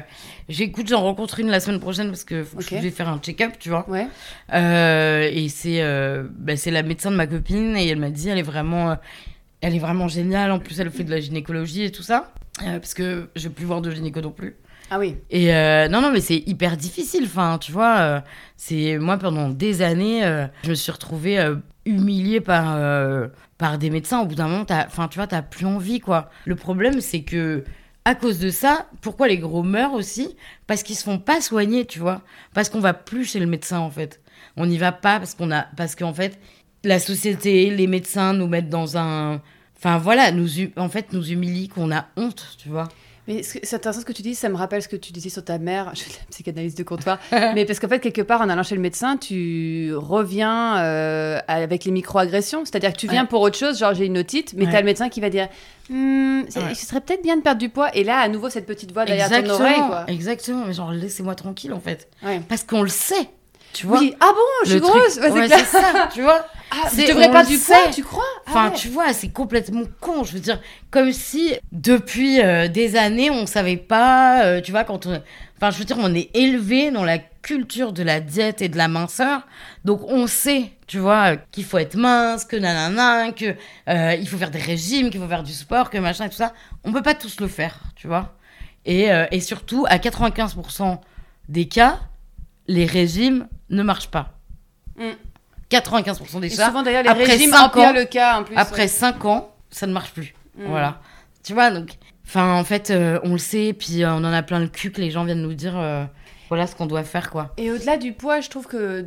S2: j'écoute, j'en rencontre une la semaine prochaine parce que faut que
S1: Ok.
S2: je vais faire un check-up, tu vois.
S1: Ouais.
S2: Euh, et c'est bah, la médecin de ma copine et elle m'a dit elle est vraiment elle est vraiment géniale en plus elle fait de la gynécologie et tout ça parce que je vais plus voir de gynéco non plus
S1: Ah oui.
S2: et euh, non non mais c'est hyper difficile enfin tu vois euh, c'est moi pendant des années euh, je me suis retrouvée humiliée par par des médecins au bout d'un moment enfin tu vois t'as plus envie quoi le problème c'est que à cause de ça, pourquoi les gros meurent aussi? Parce qu'ils se font pas soigner, tu vois. Parce qu'on va plus chez le médecin, en fait. On n'y va pas parce qu'on a, parce qu'en fait, la société, les médecins nous mettent dans un, enfin voilà, nous, en fait, nous humilient, qu'on a honte, tu vois.
S1: Mais c'est intéressant ce que tu dis, ça me rappelle ce que tu disais sur ta mère, je de la psychanalyse de comptoir, mais parce qu'en fait, quelque part, en allant chez le médecin, tu reviens euh, avec les micro-agressions, c'est-à-dire que tu viens
S2: Ouais.
S1: pour autre chose, genre j'ai une otite, mais
S2: Ouais.
S1: t'as le médecin qui va dire Hum,
S2: Ouais.
S1: ce serait peut-être bien de perdre du poids, et là, à nouveau, cette petite voix derrière ton oreille, quoi.
S2: exactement. Mais genre, laissez-moi tranquille, en fait.
S1: Ouais.
S2: Parce qu'on le sait, tu vois.
S1: Oui, ah bon, je suis grosse c'est
S2: ça, tu vois.
S1: Ah, tu
S2: C'est-
S1: devrais
S2: le
S1: du
S2: sait.
S1: tu crois Ah
S2: Enfin,
S1: ouais.
S2: tu vois, c'est complètement con. Je veux dire, comme si depuis euh, des années, on savait pas, euh, tu vois, quand on. Enfin, je veux dire, on est élevé dans la culture de la diète et de la minceur. Donc, on sait, tu vois, qu'il faut être mince, que nanana, que euh, il faut faire des régimes, qu'il faut faire du sport, que machin et tout ça. On peut pas tous le faire, tu vois. Et, et surtout, à 95% des cas, les régimes ne marchent pas.
S1: Mm.
S2: 95% des
S1: Et
S2: cas.
S1: souvent, d'ailleurs, les
S2: après
S1: régimes
S2: cinq
S1: empirent
S2: ans-
S1: le cas, en plus.
S2: Après 5 ans, ça ne marche plus.
S1: Mm.
S2: Voilà. Tu vois, donc. Enfin, en fait, euh, on le sait, puis euh, on en a plein le cul que les gens viennent nous dire euh, voilà ce qu'on doit faire, quoi.
S1: Et au-delà du poids, je trouve que.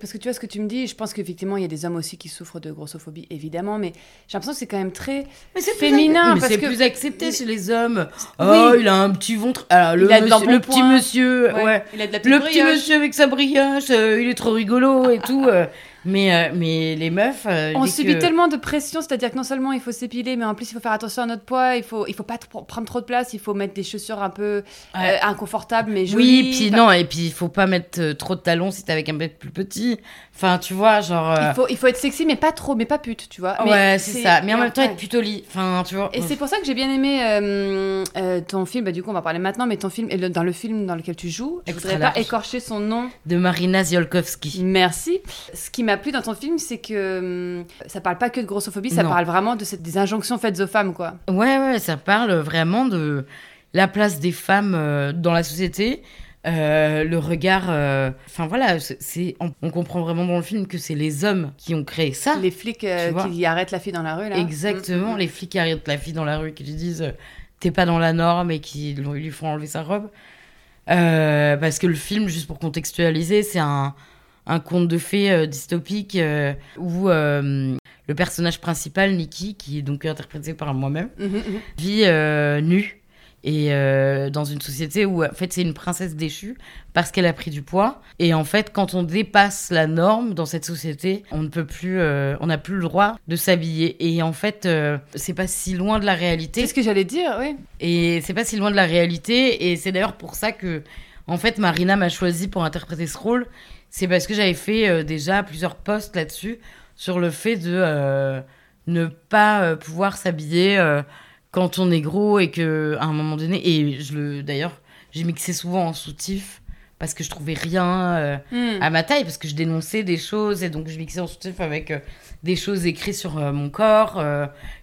S1: parce que tu vois ce que tu me dis, je pense qu'effectivement, il y a des hommes aussi qui souffrent de grossophobie, évidemment, mais j'ai l'impression que c'est quand même très.
S2: Mais
S1: Féminin,
S2: mais
S1: parce
S2: c'est
S1: que-
S2: plus accepté chez les hommes.
S1: Oui.
S2: Oh, il a un petit ventre. Alors, le, petit monsieur, ouais.
S1: Il a de la
S2: Le petit monsieur avec sa brioche, il est trop rigolo et tout. Mais, euh, mais les meufs. euh,
S1: On subit
S2: que-
S1: tellement de pression, c'est-à-dire que non seulement il faut s'épiler, mais en plus il faut faire attention à notre poids, il faut, il faut pas trop- prendre trop de place, il faut mettre des chaussures un peu
S2: Ouais.
S1: euh, inconfortables mais jolies.
S2: Oui, puis non, et puis il faut pas mettre trop de talons si t'es avec un mec plus petit. Enfin, tu vois, genre. euh,
S1: Il faut, il faut être sexy, mais pas trop, mais pas pute, tu vois.
S2: Ouais, c'est ça. Mais en même temps,
S1: ouais.
S2: être plutôt lit. Enfin, tu vois.
S1: Et c'est pour ça que j'ai bien aimé euh, euh, ton film, bah, du coup on va parler maintenant, mais ton film, et le- dans le film dans lequel tu joues, je
S2: Extra
S1: voudrais pas écorcher son nom.
S2: de Marina Ziolkowski.
S1: Merci. Ce qui m'a plu dans ton film, c'est que hum, ça parle pas que de grossophobie, ça
S2: Non.
S1: parle vraiment de cette, des injonctions faites aux femmes, quoi.
S2: Ouais, ouais, ça parle vraiment de la place des femmes dans la société. Euh, le regard, euh, enfin voilà, c'est- on, on comprend vraiment dans le film que c'est les hommes qui ont créé ça.
S1: Les flics euh, qui arrêtent la fille dans la rue, là.
S2: Exactement,
S1: Mm,
S2: les flics qui arrêtent la fille dans la rue, qui lui disent t'es pas dans la norme et qui lui font enlever sa robe. Parce que le film, juste pour contextualiser, c'est un, un conte de fées dystopique où le personnage principal, Nikki, qui est donc interprété par moi-même,
S1: mm, mm, mm.
S2: vit nue et euh, dans une société où en fait c'est une princesse déchue parce qu'elle a pris du poids. Et en fait quand on dépasse la norme dans cette société on ne peut plus euh, on n'a plus le droit de s'habiller. Et en fait euh, c'est pas si loin de la réalité.
S1: C'est ce que j'allais dire, oui.
S2: et c'est pas si loin de la réalité. Et c'est d'ailleurs pour ça que en fait Marina m'a choisi pour interpréter ce rôle. C'est parce que j'avais fait euh, déjà plusieurs posts là-dessus sur le fait de ne pas pouvoir s'habiller quand on est gros et que à un moment donné et je le d'ailleurs j'ai mixé souvent en soutif parce que je trouvais rien euh,
S1: Mm.
S2: à ma taille parce que je dénonçais des choses et donc je mixais en soutif avec euh, des choses écrites sur euh, mon corps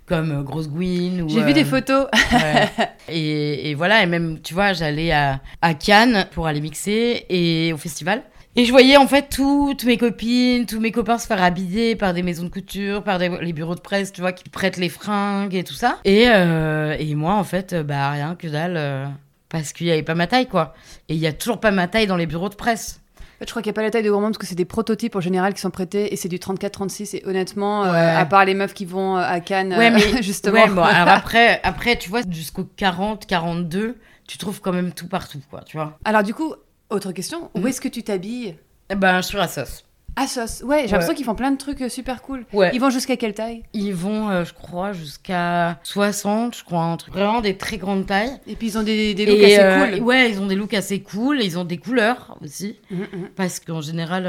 S2: comme grosse gouine ou
S1: J'ai vu des photos.
S2: Ouais. et, et voilà, et même, tu vois, j'allais à, à Cannes pour aller mixer et au festival. Et je voyais en fait toutes mes copines, tous mes copains se faire habiller par des maisons de couture, par des, les bureaux de presse, tu vois, qui prêtent les fringues et tout ça. Et, euh, et moi, en fait, euh, bah rien que dalle, euh, parce qu'il n'y avait pas ma taille, quoi. Et il y a toujours pas ma taille dans les bureaux de presse.
S1: fait, je crois qu'il n'y a pas la taille de grand monde parce que c'est des prototypes en général qui sont prêtés et c'est du 34-36. Et honnêtement, euh, à part les meufs qui vont à Cannes,
S2: Ouais, mais
S1: justement.
S2: Ouais, bon, alors après, après, tu vois, jusqu'au 40, 42, tu trouves quand même tout partout, quoi, tu vois.
S1: Alors, du coup, autre question, où
S2: Mhm.
S1: est-ce que tu t'habilles
S2: Eh Ben, sur Assos.
S1: Asos. Ouais, j'ai
S2: Ouais.
S1: l'impression qu'ils font plein de trucs euh, super cool.
S2: Ouais.
S1: Ils vont jusqu'à quelle taille?
S2: Ils vont, euh, je crois, jusqu'à 60, je crois, un truc. Vraiment des très grandes tailles.
S1: Et puis ils ont des, des looks
S2: Et,
S1: assez
S2: euh,
S1: cool.
S2: Ouais, ils ont des looks assez cool. Ils ont des couleurs aussi.
S1: Mhm, mhm.
S2: Parce qu'en général,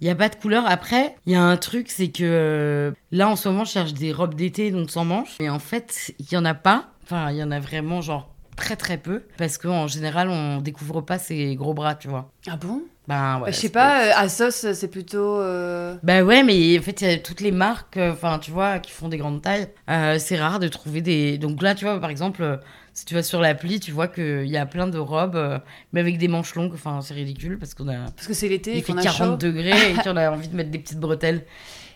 S2: il n'y a pas de couleur. Après, il y a un truc, c'est que là, en ce moment, je cherche des robes d'été, donc sans manches. Et en fait, il n'y en a pas. Enfin, il y en a vraiment, genre, très très peu. Parce qu'en général, on découvre pas ses gros bras, tu vois.
S1: Ah bon?
S2: Ben, ouais.
S1: Bah, Je sais pas, euh, Asos, c'est plutôt. euh,
S2: Bah ouais, mais en fait, il y a toutes les marques, euh, enfin, tu vois, qui font des grandes tailles. Euh, c'est rare de trouver des. Donc là, tu vois, par exemple, euh, si tu vas sur l'appli, tu vois qu'il y a plein de robes, mais avec des manches longues. Enfin, c'est ridicule parce qu'on a.
S1: Parce que c'est l'été
S2: Il fait
S1: qu'on a
S2: 40
S1: chaud.
S2: degrés et qu'on a envie de mettre des petites bretelles.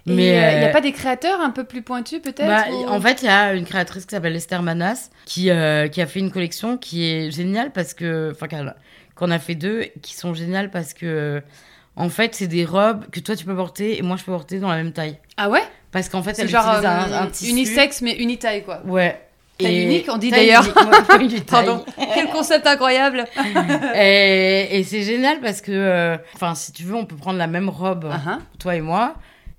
S1: Mais il n'y a
S2: euh,
S1: pas des créateurs un peu plus pointus peut-être
S2: bah,
S1: ou-
S2: En fait, il y a une créatrice qui s'appelle Esther Manas qui, euh, qui a fait une collection qui est géniale parce que. Enfin, qu'on a fait deux qui sont géniales parce que. En fait, c'est des robes que toi tu peux porter et moi je peux porter dans la même taille.
S1: Ah ouais?
S2: Parce qu'en fait,
S1: C'est genre
S2: un,
S1: euh,
S2: un tissu.
S1: unisexe mais unitaille quoi.
S2: Ouais.
S1: Taille unique, on dit d'ailleurs. Pardon. Quel concept incroyable
S2: et et c'est génial parce que, euh, enfin, si tu veux, on peut prendre la même robe,
S1: Ah, ah.
S2: toi et moi,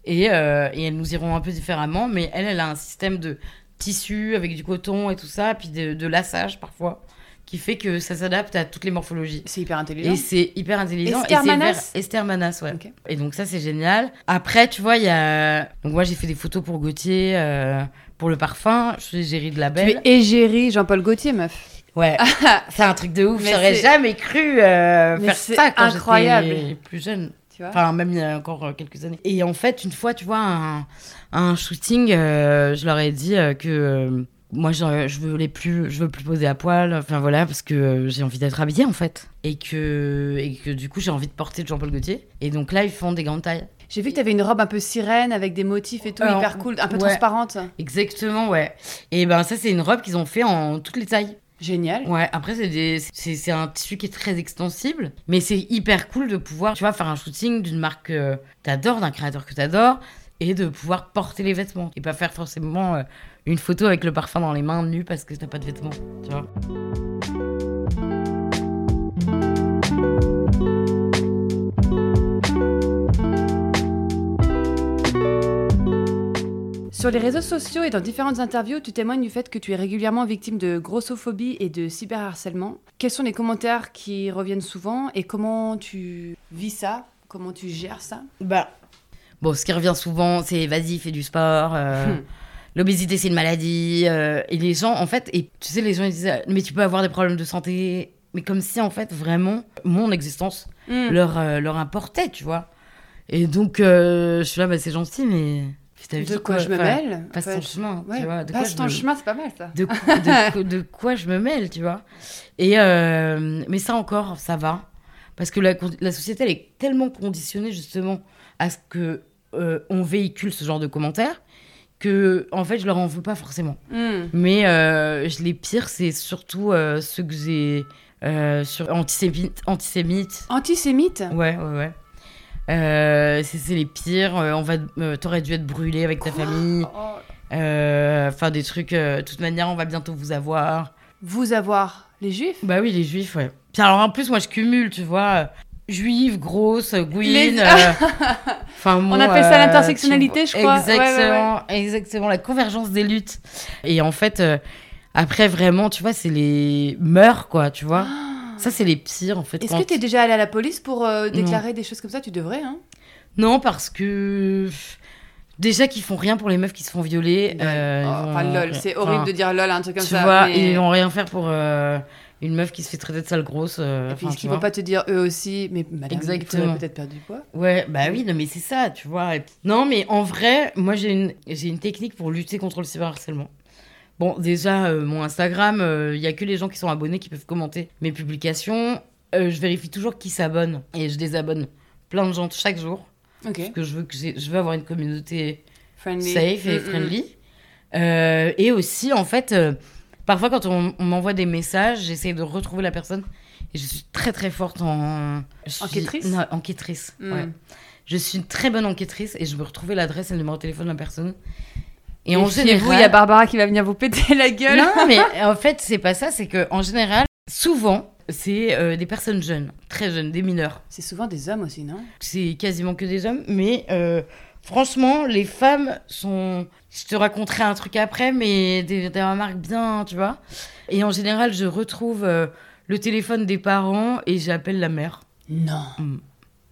S2: et, euh, et elles nous iront un peu différemment, mais elle, elle a un système de tissu avec du coton et tout ça, puis de, de lassage parfois, qui fait que ça s'adapte à toutes les morphologies.
S1: C'est hyper intelligent.
S2: Et c'est hyper intelligent.
S1: Esther Manas
S2: Esther Manas, ouais. Et donc ça, c'est génial. Après, tu vois, il y a... Donc moi, j'ai fait des photos pour Gauthier, euh, pour le parfum. Je suis Géry de la
S1: Tu
S2: Belle.
S1: es égérie Jean-Paul Gaultier meuf.
S2: Ouais, c'est un truc de ouf. J'aurais jamais cru euh, faire ça quand j'étais plus jeune.
S1: Tu vois
S2: Enfin, même il y a encore euh, quelques années. Et en fait, une fois, tu vois, un, un shooting, euh, je leur ai dit euh, que moi, je, je veux plus, je veux plus poser à poil. Enfin voilà, parce que euh, j'ai envie d'être habillée en fait, et que et que du coup, j'ai envie de porter Jean-Paul Gaultier. Et donc là, ils font des grandes tailles.
S1: J'ai vu que tu avais une robe un peu sirène avec des motifs et tout, hyper cool, un peu
S2: ouais.
S1: transparente.
S2: Exactement, ouais. Et ben ça, c'est une robe qu'ils ont fait en toutes les tailles.
S1: Génial.
S2: Ouais, après, c'est des- c'est un tissu qui est très extensible, mais c'est hyper cool de pouvoir, tu vois, faire un shooting d'une marque que t'adores, d'un créateur que t'adores, et de pouvoir porter les vêtements. Et pas faire forcément euh, une photo avec le parfum dans les mains nues parce que t'as pas de vêtements, tu vois.
S1: Sur les réseaux sociaux et dans différentes interviews, tu témoignes du fait que tu es régulièrement victime de grossophobie et de cyberharcèlement. Quels sont les commentaires qui reviennent souvent et comment tu vis ça? Comment tu gères ça?
S2: Bah. Bon, ce qui revient souvent, c'est vas-y, fais du sport. euh,
S1: Hmm.
S2: L'obésité, c'est une maladie. euh, et les gens, en fait, et tu sais, les gens, ils disent, mais tu peux avoir des problèmes de santé. Mais comme si, en fait, vraiment, mon existence
S1: Hmm.
S2: leur, euh, leur importait, tu vois. Et donc, euh, je suis là, bah, c'est gentil, mais.
S1: De quoi je me mêle
S2: Passe ton chemin,
S1: Ouais,
S2: tu vois. De quoi
S1: passe ton
S2: me-
S1: chemin, c'est pas mal ça.
S2: de, quoi- de quoi- de quoi je me mêle, tu vois. Et euh, mais ça encore, ça va. Parce que la, société, elle est tellement conditionnée justement à ce que euh, on véhicule ce genre de commentaires que, en fait, je leur en veux pas forcément.
S1: Hmm.
S2: Mais euh, je- les pires, c'est surtout ceux que j'ai euh, sur antisémite, antisémite.
S1: Antisémite
S2: Ouais, ouais, ouais. Euh, c'est les pires. Euh, on va, euh, t'aurais dû être brûlé avec ta famille.
S1: Oh.
S2: Enfin, des trucs. De toute manière, on va bientôt vous avoir.
S1: Vous avoir les juifs?
S2: Bah oui, les juifs, ouais. Puis alors en plus, moi je cumule, tu vois. Juive, grosse, gouine. Enfin,
S1: On
S2: moi,
S1: appelle ça l'intersectionnalité, je crois.
S2: Exactement,
S1: Ouais, ouais, ouais.
S2: exactement, la convergence des luttes. Et en fait, après vraiment, tu vois, c'est les mœurs, quoi, tu vois. Ça, c'est les pires, en fait.
S1: Est-ce que tu es déjà allé à la police pour euh, déclarer des choses comme ça? Tu devrais, hein
S2: Non, parce que. Déjà qu'ils font rien pour les meufs qui se font violer. euh,
S1: Oh,
S2: ils
S1: Enfin, lol, c'est
S2: enfin,
S1: horrible de dire lol, un truc comme
S2: tu
S1: ça.
S2: vois,
S1: mais-
S2: ils vont rien faire pour euh, une meuf qui se fait traiter de sale grosse. euh,
S1: Et puis,
S2: enfin,
S1: est-ce
S2: tu
S1: qu'ils
S2: vois.
S1: vont pas te dire eux aussi, mais madame,
S2: Exactement.
S1: peut-être perdre du poids?
S2: Ouais, bah oui, non, mais c'est ça, tu vois. Non, mais en vrai, moi, j'ai une, j'ai une technique pour lutter contre le cyberharcèlement. Bon, déjà, euh, mon Instagram, il y a que les gens qui sont abonnés qui peuvent commenter mes publications. Euh, je vérifie toujours qui s'abonne et je désabonne plein de gens chaque jour.
S1: Ok.
S2: Parce que je veux, que je veux avoir une communauté
S1: Friendly.
S2: safe et
S1: Mm, mm.
S2: friendly. Euh, et aussi, en fait, euh, parfois, quand on, on m'envoie des messages, j'essaie de retrouver la personne Et je suis très très forte en. suis-
S1: Enquêtrice
S2: Non, enquêtrice. Ouais. Je suis une très bonne enquêtrice et je me retrouvais l'adresse et le numéro de téléphone de la personne. Et,
S1: Et
S2: en général.
S1: il y a Barbara qui va venir vous péter la gueule.
S2: Non, mais en fait, c'est pas ça. C'est que en général, souvent, c'est euh, des personnes jeunes, très jeunes, des mineurs.
S1: C'est souvent des hommes aussi, non?
S2: C'est quasiment que des hommes. Mais euh, franchement, les femmes sont. Je te raconterai un truc après, mais des, des remarques bien, tu vois. Et en général, je retrouve euh, le téléphone des parents et j'appelle la mère.
S1: Non.
S2: Hmm.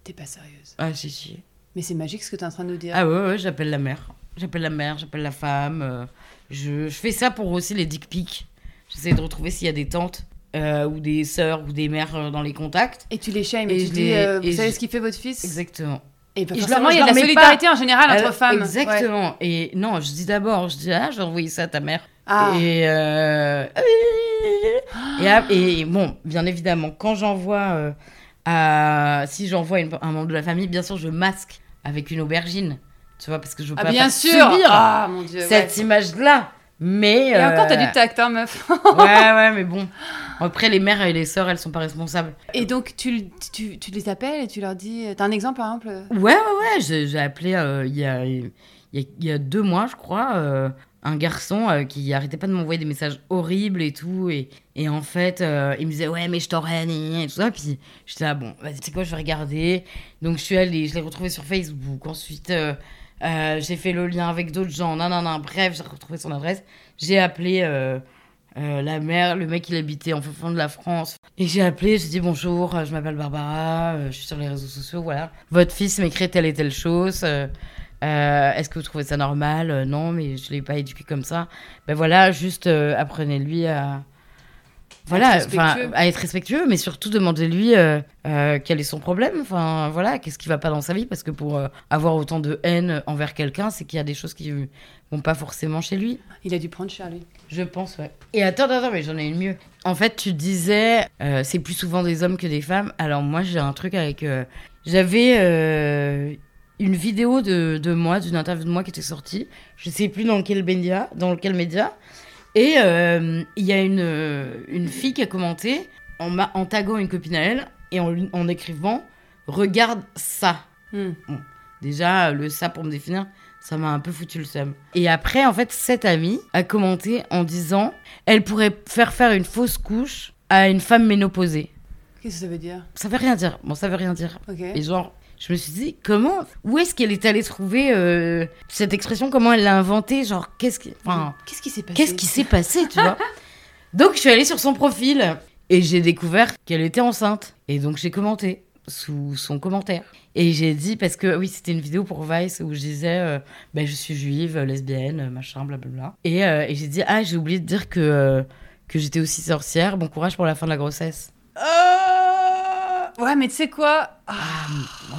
S1: T'es pas sérieuse.
S2: Ah, si, si.
S1: Mais c'est magique ce que t'es en train de nous dire.
S2: Ah ouais, ouais, j'appelle la mère. J'appelle la mère, j'appelle la femme. euh, je, je fais ça pour aussi les dick pics. J'essaie de retrouver s'il y a des tantes euh, ou des sœurs ou des mères euh, dans les contacts.
S1: Et tu les shames
S2: Et
S1: et tu
S2: je
S1: dis,
S2: les-
S1: euh,
S2: et
S1: vous savez
S2: je-
S1: ce qu'il fait votre fils?
S2: Exactement.
S1: Et, bah,
S2: Et je
S1: forcément,
S2: leur-
S1: il y
S2: je
S1: a de la
S2: leur mets
S1: solidarité en général entre
S2: Alors,
S1: femmes. Ouais.
S2: Exactement. Et non, je dis d'abord, je dis, ah, j'ai envoyé ça à ta mère.
S1: Ah.
S2: Et, euh, et, ap- et bon, bien évidemment, quand j'envoie euh, à. Si j'envoie une- un membre de la famille, bien sûr, je masque avec une aubergine. Tu vois, parce que je veux
S1: Ah,
S2: pas
S1: bien sûr
S2: subir
S1: Ah, mon dieu.
S2: cette image-là. Mais.
S1: Et encore, t'as
S2: euh,
S1: du tact, hein, meuf.
S2: ouais, ouais, mais bon. Après, les mères et les sœurs, elles sont pas responsables.
S1: Et donc, tu, tu, tu les appelles et tu leur dis. T'as un exemple, par exemple
S2: Ouais, ouais, ouais. J'ai appelé euh, il y, a, y, a, y a deux mois, je crois, euh, un garçon euh, qui arrêtait pas de m'envoyer des messages horribles et tout. Et, et en fait, euh, il me disait, ouais, mais je t'aurais, et tout ça. Puis j'étais là, bon, vas-y, tu sais quoi, je vais regarder. Donc je suis allée, je l'ai retrouvé sur Facebook. Ensuite, euh, j'ai fait le lien avec d'autres gens. Non, non, non. Bref, j'ai retrouvé son adresse. J'ai appelé. euh, euh, la mère, le mec il habitait en fond de la France. Et j'ai appelé, j'ai dit bonjour, je m'appelle Barbara, je suis sur les réseaux sociaux, voilà. Votre fils m'écrit telle et telle chose. Est-ce que vous trouvez ça normal? Non, mais je l'ai pas éduqué comme ça. Ben voilà, juste apprenez-lui à. Voilà, à être respectueux, mais surtout demandez-lui euh, euh, quel est son problème. Enfin, voilà, qu'est-ce qui va pas dans sa vie? Parce que pour euh, avoir autant de haine envers quelqu'un, c'est qu'il y a des choses qui vont pas forcément chez lui.
S1: Il a dû prendre cher, lui.
S2: Je pense, ouais. Et attends, attends, mais j'en ai une mieux. En fait, tu disais, c'est plus souvent des hommes que des femmes. Alors moi, j'ai un truc avec... J'avais une vidéo de, de moi, d'une interview de moi qui était sortie. Je sais plus dans quel média. Dans quel média. Et euh, il y a une, euh, une fille qui a commenté en, taguant une copine à elle et en, écrivant « Regarde ça ».
S1: Hmm.
S2: Déjà, le ça pour me définir, ça m'a un peu foutu le seum. Et après, en fait, cette amie a commenté en disant elle pourrait faire faire une fausse couche à une femme ménopausée.
S1: Qu'est-ce que ça veut dire?
S2: Ça veut rien dire. Bon, ça veut rien dire. Et genre, je me suis dit comment Où est-ce qu'elle est allée trouver euh, cette expression? Comment elle l'a inventée? Genre, qu'est-ce qui. Enfin,
S1: Qu'est-ce qui s'est passé?
S2: qu'est-ce qui s'est passé, tu vois? Donc, je suis allée sur son profil et j'ai découvert qu'elle était enceinte. Et donc, j'ai commenté sous son commentaire. Et j'ai dit, parce que oui, c'était une vidéo pour Vice où je disais, euh, ben, je suis juive, lesbienne, machin, blablabla. Et, euh, et j'ai dit, ah, j'ai oublié de dire que, que j'étais aussi sorcière. Bon courage pour la fin de la grossesse.
S1: Euh, Ouais, mais tu sais quoi? Ah.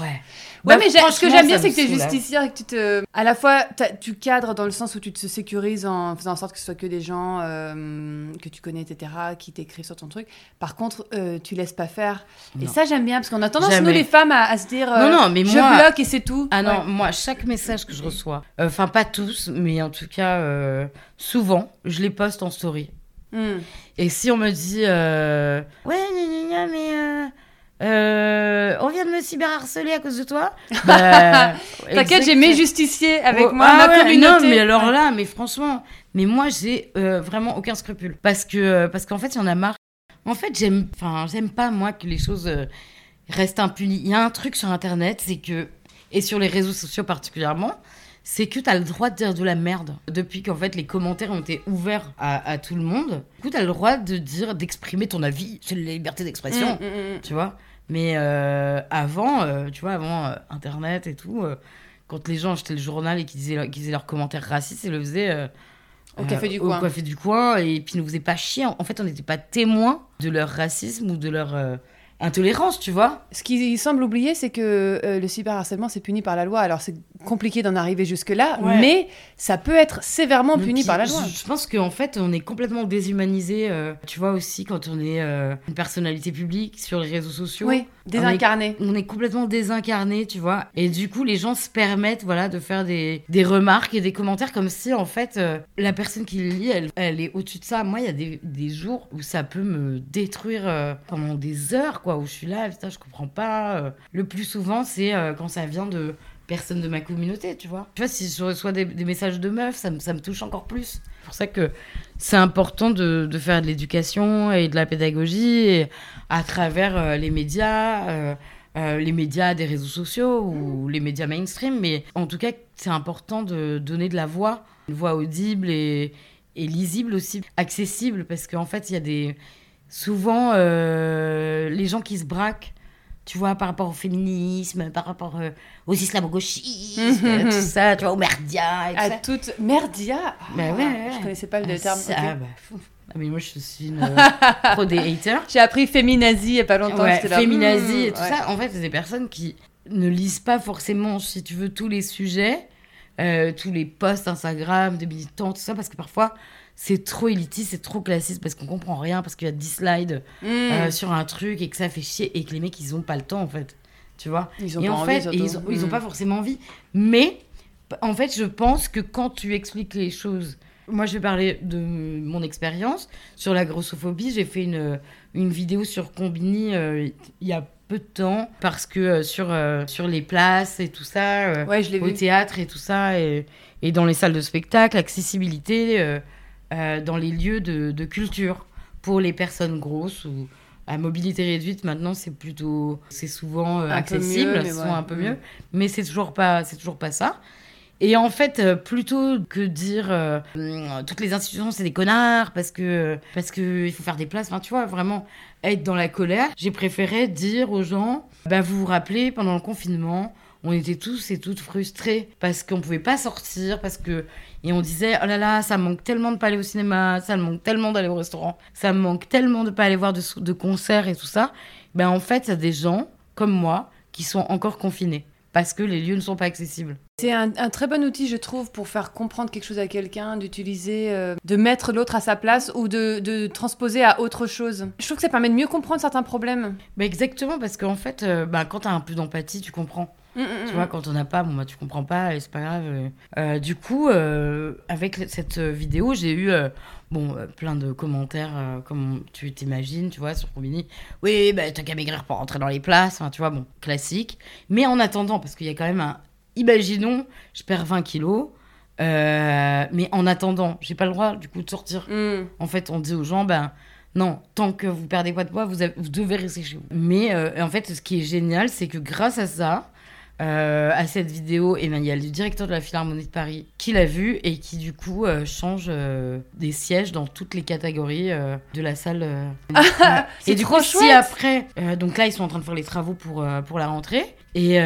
S2: Ouais.
S1: Ouais,
S2: Bah,
S1: mais ce que j'aime bien, c'est que t'es
S2: soulage.
S1: justicière et que tu te. À la fois, tu cadres dans le sens où tu te sécurises en faisant en sorte que ce soit que des gens euh, que tu connais, etc., qui t'écrivent sur ton truc. Par contre, euh, tu laisses pas faire. Et ça, j'aime bien, parce qu'on a tendance,
S2: Jamais.
S1: nous, les femmes, à, à se dire euh,
S2: Non, non, mais
S1: je
S2: moi-
S1: bloque et c'est tout.
S2: Ah non, moi, chaque message que je reçois, euh, enfin pas tous, mais en tout cas, souvent, je les poste en story.
S1: Hmm.
S2: Et si on me dit, ouais, gna, gna, mais euh, on vient de me cyberharceler à cause de toi, bah,
S1: T'inquiète, j'ai mes justiciers avec
S2: Oh,
S1: moi,
S2: ah
S1: ma
S2: ouais,
S1: communauté.
S2: Non, mais alors là, mais franchement, mais moi, j'ai euh, vraiment aucun scrupule. Parce que, euh, parce qu'en fait, il y en a marre. En fait, j'aime, enfin, j'aime pas, moi, que les choses euh, restent impunies. Il y a un truc sur Internet, c'est que, et sur les réseaux sociaux particulièrement, c'est que t'as le droit de dire de la merde. Depuis qu'en fait, les commentaires ont été ouverts à, à tout le monde, du coup, t'as le droit de dire, d'exprimer ton avis. C'est la liberté d'expression
S1: Mm, mm, mm.
S2: tu vois. Mais euh, avant, euh, tu vois, avant euh, Internet et tout, quand les gens achetaient le journal et qu'ils disaient, disaient leurs commentaires racistes, ils le faisaient
S1: Au café du
S2: au
S1: coin.
S2: café du coin et puis ils nous faisaient pas chier. En fait, on n'était pas témoins de leur racisme ou de leur intolérance, tu vois.
S1: Ce qu'il semble oublier, c'est que euh, le cyberharcèlement, c'est puni par la loi. Alors, c'est compliqué d'en arriver jusque-là,
S2: Ouais.
S1: mais ça peut être sévèrement puni
S2: puis,
S1: par la loi.
S2: Je, je pense qu'en fait, on est complètement déshumanisé. euh, tu vois aussi quand on est euh, une personnalité publique sur les réseaux sociaux.
S1: Oui, désincarné.
S2: On est complètement désincarné, tu vois. Et du coup, les gens se permettent, voilà, de faire des, des remarques et des commentaires comme si, en fait, euh, la personne qui le lit, elle, elle est au-dessus de ça. Moi, il y a des, des jours où ça peut me détruire euh, pendant des heures, quoi, où je suis là, putain, je comprends pas. euh. Le plus souvent, c'est quand ça vient de personnes de ma communauté, tu vois. Tu vois, si je reçois des, des messages de meufs, ça me, ça me touche encore plus. C'est pour ça que c'est important de, faire de l'éducation et de la pédagogie à travers euh, les médias, euh, euh, les médias des réseaux sociaux ou les médias mainstream. Mais en tout cas, c'est important de donner de la voix, une voix audible et, et lisible aussi, accessible, parce qu'en fait, il y a des... Souvent, les gens qui se braquent, tu vois, par rapport au féminisme, par rapport euh, aux islamo-gauchistes, euh, tout ça, tu vois, aux merdias et tout
S1: À
S2: ça.
S1: toute merdia?
S2: Bah ouais, ouais,
S1: Je connaissais pas le
S2: Ah,
S1: terme.
S2: ça,
S1: ok.
S2: bah. Ah, mais moi, je suis une euh, pro des haters.
S1: J'ai appris féminazie il y a pas longtemps.
S2: Ouais,
S1: là,
S2: féminazie
S1: hmm,
S2: et tout
S1: ouais.
S2: ça. En fait, c'est des personnes qui ne lisent pas forcément, si tu veux, tous les sujets, euh, tous les posts Instagram de militants, tout ça, parce que parfois, c'est trop élitiste, c'est trop classiste, parce qu'on comprend rien, parce qu'il y a 10 slides
S1: Hmm.
S2: euh, sur un truc et que ça fait chier, et que les mecs, ils ont pas le temps, en fait. Tu vois
S1: Ils ont
S2: et
S1: pas
S2: en
S1: envie,
S2: fait, et ils, ont, ils ont
S1: Hmm.
S2: pas forcément envie. Mais, en fait, je pense que quand tu expliques les choses. Moi, je vais parler de mon expérience sur la grossophobie. J'ai fait une, une vidéo sur Combini euh, il y a peu de temps parce que euh, sur, euh, sur les places et tout ça,
S1: Ouais, je l'ai
S2: au
S1: vu.
S2: théâtre et tout ça, et, et dans les salles de spectacle, accessibilité euh, dans les lieux de, de culture pour les personnes grosses ou à mobilité réduite. Maintenant, c'est plutôt, c'est souvent euh, accessible,
S1: mieux,
S2: souvent
S1: ouais.
S2: un peu
S1: Mm.
S2: mieux, mais c'est toujours pas, c'est toujours pas ça. Et en fait, euh, plutôt que dire euh, toutes les institutions c'est des connards parce que parce que il faut faire des places, enfin tu vois vraiment être dans la colère, j'ai préféré dire aux gens bah vous vous rappelez pendant le confinement, on était tous et toutes frustrés parce qu'on pouvait pas sortir parce que et on disait oh là là ça me manque tellement de pas aller au cinéma, ça me manque tellement d'aller au restaurant, ça me manque tellement de pas aller voir de, de concerts et tout ça. Ben en fait, il y a des gens comme moi qui sont encore confinés parce que les lieux ne sont pas accessibles.
S1: C'est un, un très bon outil, je trouve, pour faire comprendre quelque chose à quelqu'un, d'utiliser, euh, de mettre l'autre à sa place ou de, de transposer à autre chose. Je trouve que ça permet de mieux comprendre certains problèmes.
S2: Ben exactement parce qu'en fait, euh, ben, quand tu as un peu d'empathie, tu comprends.
S1: Mm, mm,
S2: Tu
S1: mm.
S2: vois, quand on n'a pas, bon, bah, tu comprends pas et c'est pas grave. euh. Euh, du coup, euh, avec cette vidéo, j'ai eu euh, bon, plein de commentaires, comme tu t'imagines, tu vois, sur Combini. Oui, bah, t'as qu'à maigrir pour rentrer dans les places, tu vois, bon, classique. Mais en attendant, parce qu'il y a quand même un. Imaginons, je perds 20 kilos, mais en attendant, j'ai pas le droit, du coup, de sortir. En fait, on dit aux gens, ben non, tant que vous perdez pas de poids, vous, avez- vous devez rester chez vous. Mais euh, en fait, ce qui est génial, c'est que grâce à ça, euh, à cette vidéo, et ben, il y a le directeur de la Philharmonie de Paris qui l'a vu et qui du coup euh, change euh, des sièges dans toutes les catégories de la salle. Ouais.
S1: c'est
S2: et du coup, si
S1: chouette.
S2: après, euh, donc là, ils sont en train de faire les travaux pour, pour la rentrée. Et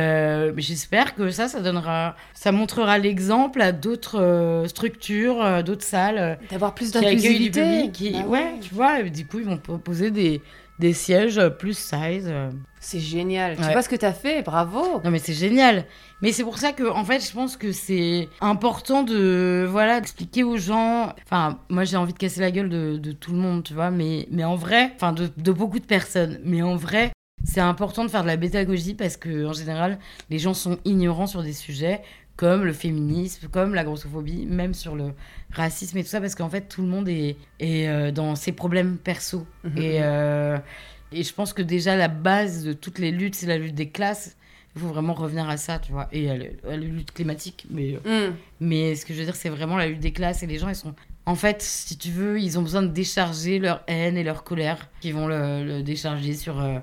S2: j'espère que ça, ça donnera, ça montrera l'exemple à d'autres structures, d'autres salles
S1: D'avoir plus
S2: du
S1: d'inclusivité.
S2: Qui,
S1: Bah
S2: ouais, tu vois, du coup, ils vont proposer des, des sièges plus size.
S1: C'est génial. Tu
S2: Ouais.
S1: vois ce que t'as fait, bravo.
S2: Non, mais c'est génial. Mais c'est pour ça que, en fait, je pense que c'est important de, voilà, d'expliquer aux gens. Enfin, moi, j'ai envie de casser la gueule de, de tout le monde, tu vois, mais, mais en vrai, enfin, de, de beaucoup de personnes. Mais en vrai, c'est important de faire de la pédagogie parce que, en général, les gens sont ignorants sur des sujets comme le féminisme, comme la grossophobie, même sur le racisme et tout ça, parce qu'en fait, tout le monde est, est euh, dans ses problèmes perso.
S1: Mhm.
S2: Et, euh, et je pense que déjà, la base de toutes les luttes, c'est la lutte des classes. Il faut vraiment revenir à ça, tu vois. Et à la, lutte climatique. Mais, euh,
S1: Mm.
S2: mais ce que je veux dire, c'est vraiment la lutte des classes. Et les gens, ils sont. En fait, si tu veux, ils ont besoin de décharger leur haine et leur colère, qui vont le, le décharger sur euh,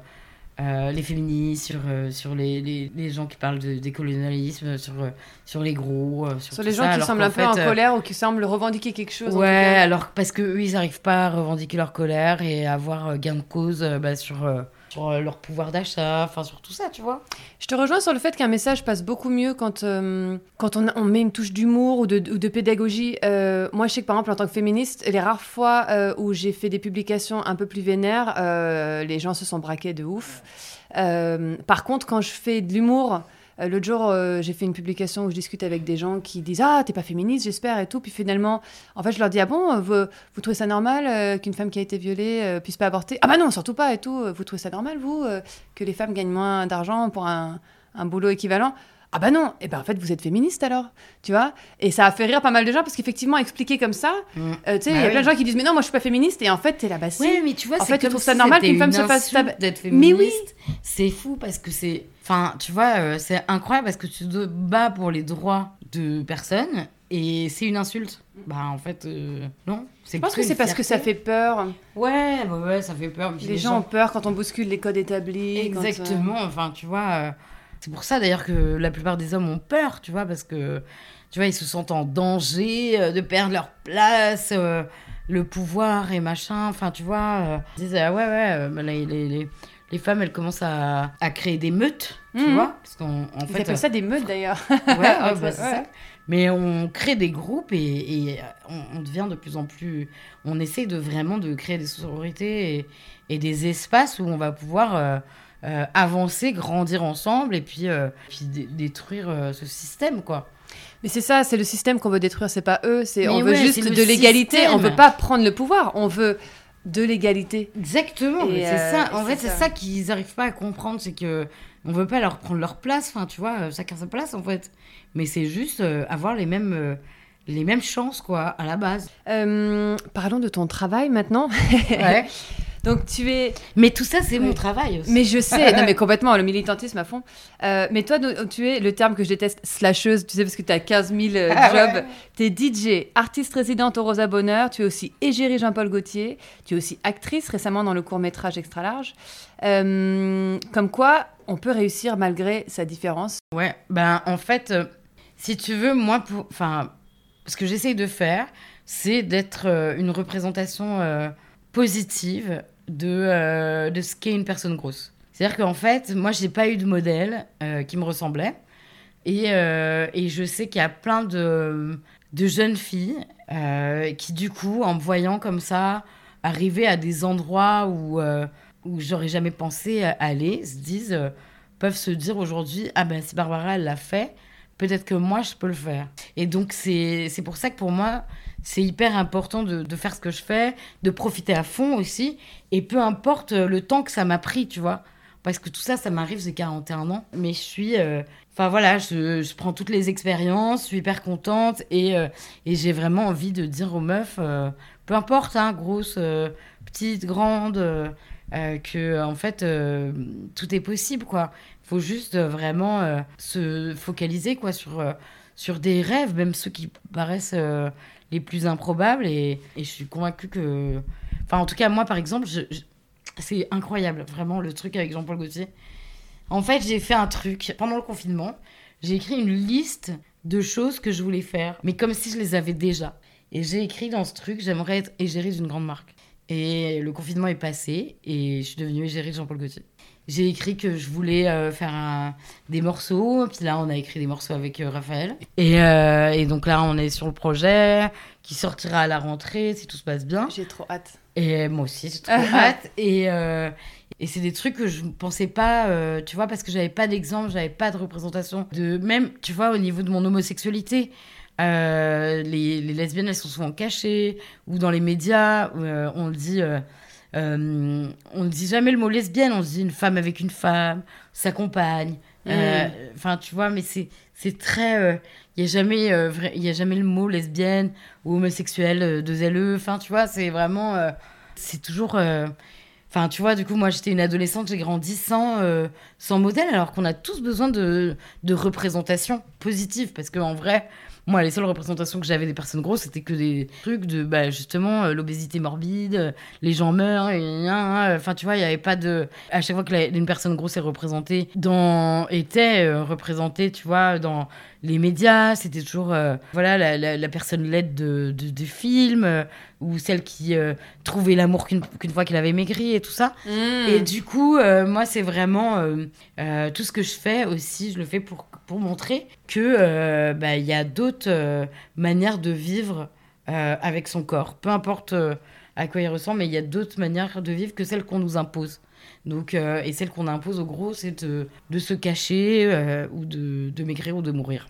S2: euh, les féministes, sur, euh, sur les, les, les gens qui parlent de décolonialisme, sur, euh, sur les gros. sur,
S1: Sur les gens
S2: ça,
S1: qui semblent un peu en colère ou qui semblent revendiquer quelque chose. en tout
S2: Ouais,
S1: cas.
S2: alors parce que eux, ils n'arrivent pas à revendiquer leur colère et à avoir gain de cause bah, sur, sur euh, leur pouvoir d'achat, enfin sur tout ça, tu vois.
S1: Je te rejoins sur le fait qu'un message passe beaucoup mieux quand, euh, quand on, on met une touche d'humour ou de, ou de pédagogie. Euh, moi, je sais que par exemple, en tant que féministe, les rares fois où j'ai fait des publications un peu plus vénères, les gens se sont braqués de ouf. Par contre, quand je fais de l'humour, euh, l'autre jour, euh, j'ai fait une publication où je discute avec des gens qui disent Ah, t'es pas féministe, j'espère, et tout. Puis finalement, en fait, je leur dis Ah bon, vous, vous trouvez ça normal euh, qu'une femme qui a été violée euh, puisse pas avorter? Ah bah non, surtout pas, et tout. Vous trouvez ça normal, vous, euh, que les femmes gagnent moins d'argent pour un, un boulot équivalent? Ah bah non, et ben en fait vous êtes féministe alors, tu vois? Et ça a fait rire pas mal de gens parce qu'effectivement expliquer comme ça, euh, tu sais, il y a
S2: Bah
S1: plein de gens qui disent mais non moi je suis pas féministe et en fait t'es là bah si.
S2: Oui, mais tu vois,
S1: En
S2: c'est
S1: fait, tu trouves ça
S2: si
S1: normal
S2: c'était
S1: qu'une femme se fasse
S2: d'être
S1: Mais oui.
S2: féministe. C'est fou parce que c'est. Enfin, tu vois, euh, c'est incroyable parce que tu te bats pour les droits de personnes et c'est une insulte. Bah, en fait, euh, non.
S1: Je pense que c'est parce que ça fait peur.
S2: Ouais, bah ouais, ça fait peur.
S1: Les gens ont peur quand on bouscule les codes établis. quand,
S2: Exactement, enfin, tu vois. C'est pour ça d'ailleurs que la plupart des hommes ont peur, tu vois, parce que, tu vois, ils se sentent en danger euh, de perdre leur place, euh, le pouvoir et machin. Enfin, tu vois, euh, ils disent, ah ouais, ouais, bah, les, les, les, femmes, elles commencent à, à créer des meutes, tu
S1: Mhm.
S2: vois. Parce qu'en en
S1: Ils
S2: fait.
S1: appellent ça des meutes d'ailleurs.
S2: Ouais, ouais, bah,
S1: Ouais.
S2: ça. Mais on crée des groupes et, et on, on devient de plus en plus. On essaie de vraiment de créer des sororités et, et des espaces où on va pouvoir euh, avancer, grandir ensemble et puis, euh, puis dé- détruire euh, ce système, quoi.
S1: Mais c'est ça, c'est le système qu'on veut détruire, c'est pas eux. C'est on veut juste de l'égalité. On veut pas prendre le pouvoir. On veut de l'égalité.
S2: Exactement, c'est ça. En fait, c'est
S1: ça.
S2: ça qu'ils n'arrivent pas à comprendre, c'est que on veut pas leur prendre leur place. Enfin, tu vois, chacun sa place, en fait. Mais c'est juste avoir les mêmes, les mêmes chances, quoi, à la base.
S1: Parlons de ton travail maintenant.
S2: Ouais.
S1: Donc tu es.
S2: Mais tout ça, c'est
S1: Oui.
S2: mon travail aussi.
S1: Mais je sais, non mais complètement, le militantisme à fond. Euh, mais toi, tu es le terme que je déteste, slasheuse, tu sais, parce que tu as 15 000 euh,
S2: Ah
S1: jobs.
S2: ouais.
S1: Tu es DJ, artiste résidente au Rosa Bonheur, tu es aussi égérie Jean-Paul Gaultier, tu es aussi actrice récemment dans le court-métrage Extra Large. Euh, comme quoi, on peut réussir malgré sa différence.
S2: Ouais, ben en fait, euh, si tu veux, moi, pour, enfin, ce que j'essaye de faire, c'est d'être une représentation euh, positive de, euh, de ce qu'est une personne grosse. C'est-à-dire qu'en fait, moi, j'ai pas eu de modèle euh, qui me ressemblait. Et, euh, et je sais qu'il y a plein de, de jeunes filles qui, du coup, en me voyant comme ça, arriver à des endroits où, où j'aurais jamais pensé aller, se disent, peuvent se dire aujourd'hui, ah ben si Barbara, elle l'a fait, peut-être que moi, je peux le faire. Et donc, c'est pour ça que pour moi, c'est hyper important de, faire ce que je fais, de profiter à fond aussi, et peu importe le temps que ça m'a pris, tu vois. Parce que tout ça, ça m'arrive, j'ai 41 ans, mais je suis... euh, Enfin voilà, je, je prends toutes les expériences, je suis hyper contente, et, euh, et j'ai vraiment envie de dire aux meufs, euh, peu importe, hein, grosse, euh, petite, grande, euh, euh, que en fait, euh, tout est possible, quoi. Faut juste euh, vraiment euh, se focaliser, quoi, sur, euh, sur des rêves, même ceux qui paraissent euh, les plus improbables, et, je suis convaincue que... Enfin, en tout cas, moi, par exemple, c'est incroyable, vraiment, le truc avec Jean-Paul Gaultier. En fait, j'ai fait un truc pendant le confinement. J'ai écrit une liste de choses que je voulais faire, mais comme si je les avais déjà. Et j'ai écrit dans ce truc, j'aimerais être égérie d'une grande marque. Et le confinement est passé et je suis devenue égérie de Jean-Paul Gaultier. J'ai écrit que je voulais euh, faire un- des morceaux, puis là on a écrit des morceaux avec euh, Raphaël. Et, euh, et donc là on est sur le projet qui sortira à la rentrée si tout se passe bien.
S1: J'ai trop hâte.
S2: Et moi aussi, j'ai trop hâte. Et, et c'est des trucs que je ne pensais pas, tu vois, parce que j'avais pas d'exemple, j'avais pas de représentation. De, même, tu vois, au niveau de mon homosexualité, les, les lesbiennes, elles sont souvent cachées, ou dans les médias, on le dit. Euh, euh, on ne dit jamais le mot lesbienne, on dit une femme avec une femme, sa compagne. Euh, Enfin, tu vois, mais c'est c'est très. Il n'y a, jamais, euh, y a jamais le mot lesbienne ou homosexuel euh, de ZLE. Enfin, tu vois, c'est vraiment. euh, c'est toujours. euh, Enfin, tu vois, du coup, moi, j'étais une adolescente, j'ai grandi sans, euh, sans modèle, alors qu'on a tous besoin de, de représentation positive. Parce qu'en vrai, moi, les seules représentations que j'avais des personnes grosses, c'était que des trucs de, bah, justement, euh, l'obésité morbide, les gens meurent, et enfin, tu vois, il n'y avait pas de. À chaque fois que une personne grosse est représentée, dans, était euh, représentée, tu vois, dans les médias, c'était toujours euh, voilà la, la, personne laide de, de, film euh, ou celle qui euh, trouvait l'amour qu'une fois qu'elle avait maigri et tout ça. Mm. Et du coup, moi, c'est vraiment tout ce que je fais aussi, je le fais pour, pour montrer que bah, il y a d'autres manières de vivre avec son corps, peu importe à quoi il ressemble, mais il y a d'autres manières de vivre que celles qu'on nous impose. Donc, euh, et celle qu'on impose au gros, c'est de, de, se cacher euh, ou de, de, maigrir ou de mourir.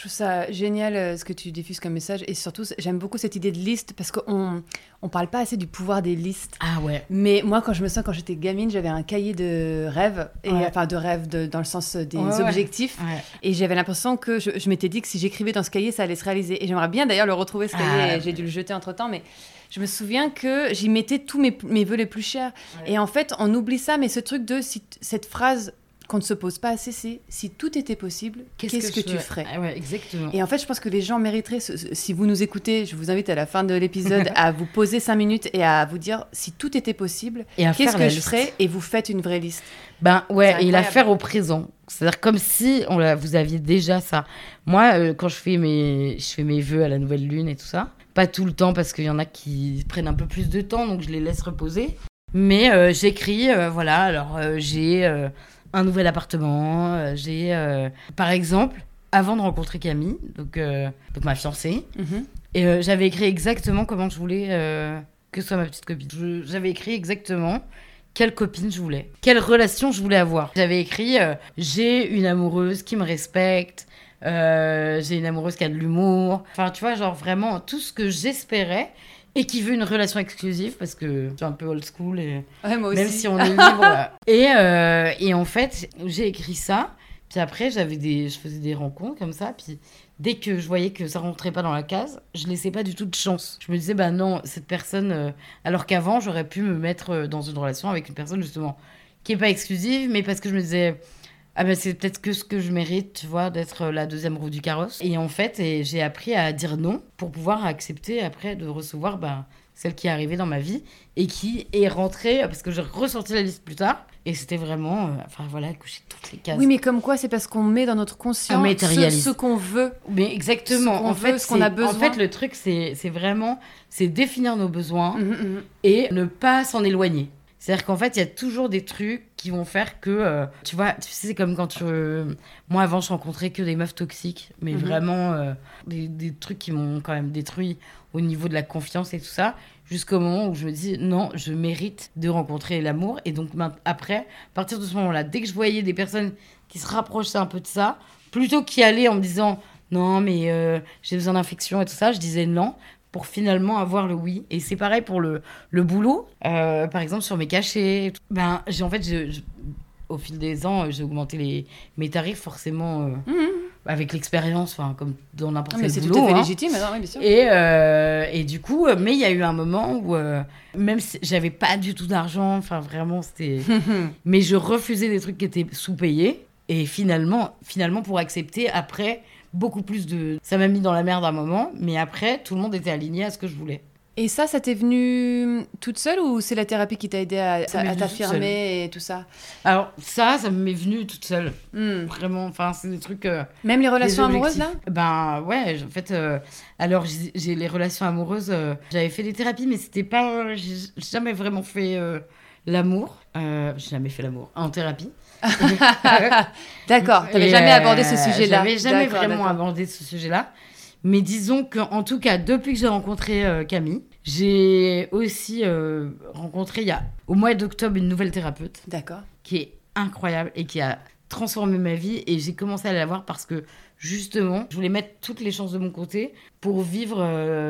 S1: Je trouve ça génial euh, ce que tu diffuses comme message et surtout j'aime beaucoup cette idée de liste parce qu'on on parle pas assez du pouvoir des listes.
S2: Ah ouais.
S1: Mais moi quand je me sens quand j'étais gamine j'avais un cahier de rêves et enfin de rêves dans le sens des objectifs et j'avais l'impression que je, je m'étais dit que si j'écrivais dans ce cahier ça allait se réaliser et j'aimerais bien d'ailleurs le retrouver ce cahier. Ah. J'ai dû le jeter entre temps mais je me souviens que j'y mettais tous mes, mes vœux les plus chers. Et en fait, on oublie ça, mais ce truc de cette phrase qu'on ne se pose pas assez, c'est si tout était possible, qu'est-ce que, tu ferais
S2: ah exactement.
S1: Et en fait, je pense que les gens mériteraient, si vous nous écoutez, je vous invite à la fin de l'épisode à vous poser cinq minutes et à vous dire si tout était possible, qu'est-ce que je ferais Et vous faites une vraie liste.
S2: Ben ouais, et la faire au présent. C'est-à-dire comme si on vous aviez déjà ça. Moi, euh, quand je fais mes, je fais mes vœux à la nouvelle lune et tout ça, pas tout le temps parce qu'il y en a qui prennent un peu plus de temps, donc je les laisse reposer. Mais euh, j'écris, euh, voilà, alors j'ai un nouvel appartement, j'ai, par exemple, avant de rencontrer Camille, donc, donc ma fiancée, mhm. et j'avais écrit exactement comment je voulais que soit ma petite copine. J'avais écrit exactement quelle copine je voulais, quelle relation je voulais avoir. J'avais écrit j'ai une amoureuse qui me respecte, euh, j'ai une amoureuse qui a de l'humour. Enfin, tu vois, genre vraiment tout ce que j'espérais et qui veut une relation exclusive parce que je suis un peu old school et même si on est libre. et, euh, et en fait, j'ai écrit ça. Puis après, j'avais des, je faisais des rencontres comme ça. Puis dès que je voyais que ça rentrait pas dans la case, je laissais pas du tout de chance. Je me disais, bah non, cette personne. Euh, alors qu'avant, j'aurais pu me mettre dans une relation avec une personne justement qui est pas exclusive, mais parce que je me disais ah ben c'est peut-être que ce que je mérite, tu vois, d'être la deuxième roue du carrosse. Et en fait, j'ai appris à dire non pour pouvoir accepter après de recevoir ben, celle qui est arrivée dans ma vie et qui est rentrée, parce que j'ai ressorti la liste plus tard. Et c'était vraiment, euh, enfin voilà, coucher toutes les cases.
S1: Oui, mais comme quoi, c'est parce qu'on met dans notre conscience ce, ce qu'on veut.
S2: Mais exactement. en fait, ce qu'on a besoin. En fait, le truc, c'est vraiment, c'est définir nos besoins mmh, mmh, mmh. et ne pas s'en éloigner. C'est-à-dire qu'en fait, il y a toujours des trucs qui vont faire que, euh, tu vois, tu sais, c'est comme quand tu... moi, avant, je rencontrais que des meufs toxiques, mais mhm. vraiment euh, des, des, trucs qui m'ont quand même détruit au niveau de la confiance et tout ça, jusqu'au moment où je me dis, non, je mérite de rencontrer l'amour. Et donc, après, à partir de ce moment-là, dès que je voyais des personnes qui se rapprochaient un peu de ça, plutôt qu'y aller en me disant, non, mais euh, j'ai besoin d'infection et tout ça, je disais non pour finalement avoir le oui. Et c'est pareil pour le, le boulot. Euh, par exemple, sur mes cachets, ben, j'ai en fait, au fil des ans, j'ai augmenté les, mes tarifs forcément. Euh, mhm. Avec l'expérience, enfin comme dans n'importe quel boulot.
S1: Mais c'est tout à fait hein. légitime, oui, bien sûr.
S2: Et, euh, et du coup, mais il y a eu un moment où, même si j'avais pas du tout d'argent, enfin vraiment, c'était. mais je refusais des trucs qui étaient sous-payés. Et finalement, finalement, pour accepter, après, beaucoup plus de. Ça m'a mis dans la merde un moment, mais après, tout le monde était aligné à ce que je voulais.
S1: Et ça, ça t'est venu toute seule ou c'est la thérapie qui t'a aidé à, t'affirmer et tout ça
S2: Alors, ça, ça m'est venu toute seule. Hmm. Vraiment, enfin, c'est des trucs. Euh,
S1: Même les relations amoureuses, là
S2: Ben ouais, en fait, euh, alors j'ai les relations amoureuses, euh, j'avais fait des thérapies, mais c'était pas. J'ai jamais vraiment fait l'amour. j'ai jamais fait l'amour en thérapie.
S1: d'accord, tu n'avais jamais abordé ce euh, sujet-là.
S2: J'avais jamais vraiment abordé ce sujet-là. Mais disons qu'en tout cas, depuis que j'ai rencontré euh, Camille, j'ai aussi euh, rencontré il y a au mois d'octobre une nouvelle thérapeute.
S1: D'accord.
S2: Qui est incroyable et qui a transformé ma vie. Et j'ai commencé à la voir parce que justement, je voulais mettre toutes les chances de mon côté pour vivre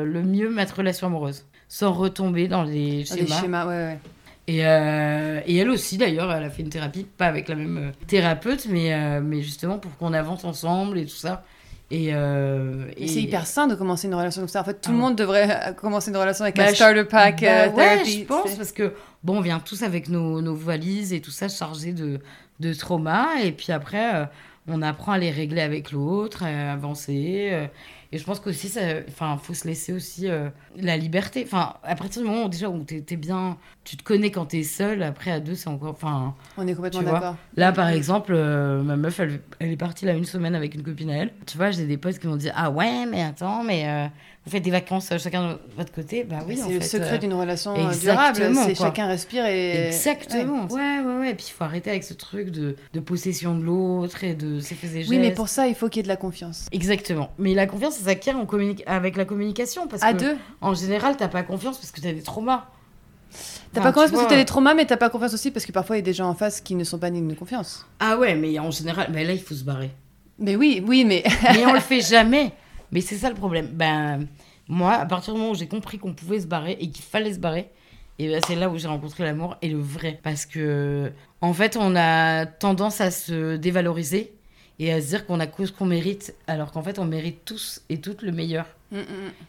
S2: le mieux ma relation amoureuse, sans retomber dans les schémas.
S1: Dans les schémas, ouais, ouais.
S2: Euh, et, elle aussi, d'ailleurs, elle a fait une thérapie, pas avec la même euh, thérapeute, mais, euh, mais justement pour qu'on avance ensemble et tout ça. Et,
S1: c'est hyper sain de commencer une relation comme ça. En fait, tout le ah. monde devrait commencer une relation avec un bah, starter pack
S2: bah, ouais, je pense, parce que, bon, on vient tous avec nos, nos valises et tout ça chargés de, de trauma. Et puis après, on apprend à les régler avec l'autre, à avancer. Et je pense qu'aussi, ça, enfin, faut se laisser aussi euh, la liberté. Enfin, à partir du moment où, déjà où t'es es bien, tu te connais quand t'es seul. Après, à deux, c'est encore, enfin.
S1: On est complètement d'accord.
S2: Là, par exemple, euh, ma meuf, elle, elle est partie là une semaine avec une copine à elle. Tu vois, j'ai des potes qui m'ont dit Ah ouais, mais attends, mais euh, vous faites des vacances euh, chacun de votre côté Bah oui,
S1: c'est le
S2: fait,
S1: secret
S2: euh,
S1: d'une relation durable. C'est chacun respire et.
S2: Exactement. Ouais, ouais, ouais. Et puis il faut arrêter avec ce truc de, de possession de l'autre et de ses faits et gestes.
S1: Oui, mais pour ça, il faut qu'il y ait de la confiance.
S2: Exactement. Mais la confiance, ça s'acquiert avec la communication. Parce
S1: À
S2: que,
S1: deux.
S2: en général, t'as pas confiance parce que t'as des traumas.
S1: T'as
S2: Enfin,
S1: pas confiance parce que t'as des traumas, mais t'as pas confiance aussi parce que parfois il y a des gens en face qui ne sont pas dignes de confiance.
S2: Ah ouais, mais en général, ben là, il faut se barrer.
S1: Mais oui, oui, mais.
S2: mais on le fait jamais. Mais c'est ça le problème. Ben, moi, à partir du moment où j'ai compris qu'on pouvait se barrer et qu'il fallait se barrer, et ben, c'est là où j'ai rencontré l'amour et le vrai. Parce que, en fait, on a tendance à se dévaloriser et à se dire qu'on a cause qu'on mérite, alors qu'en fait, on mérite tous et toutes le meilleur.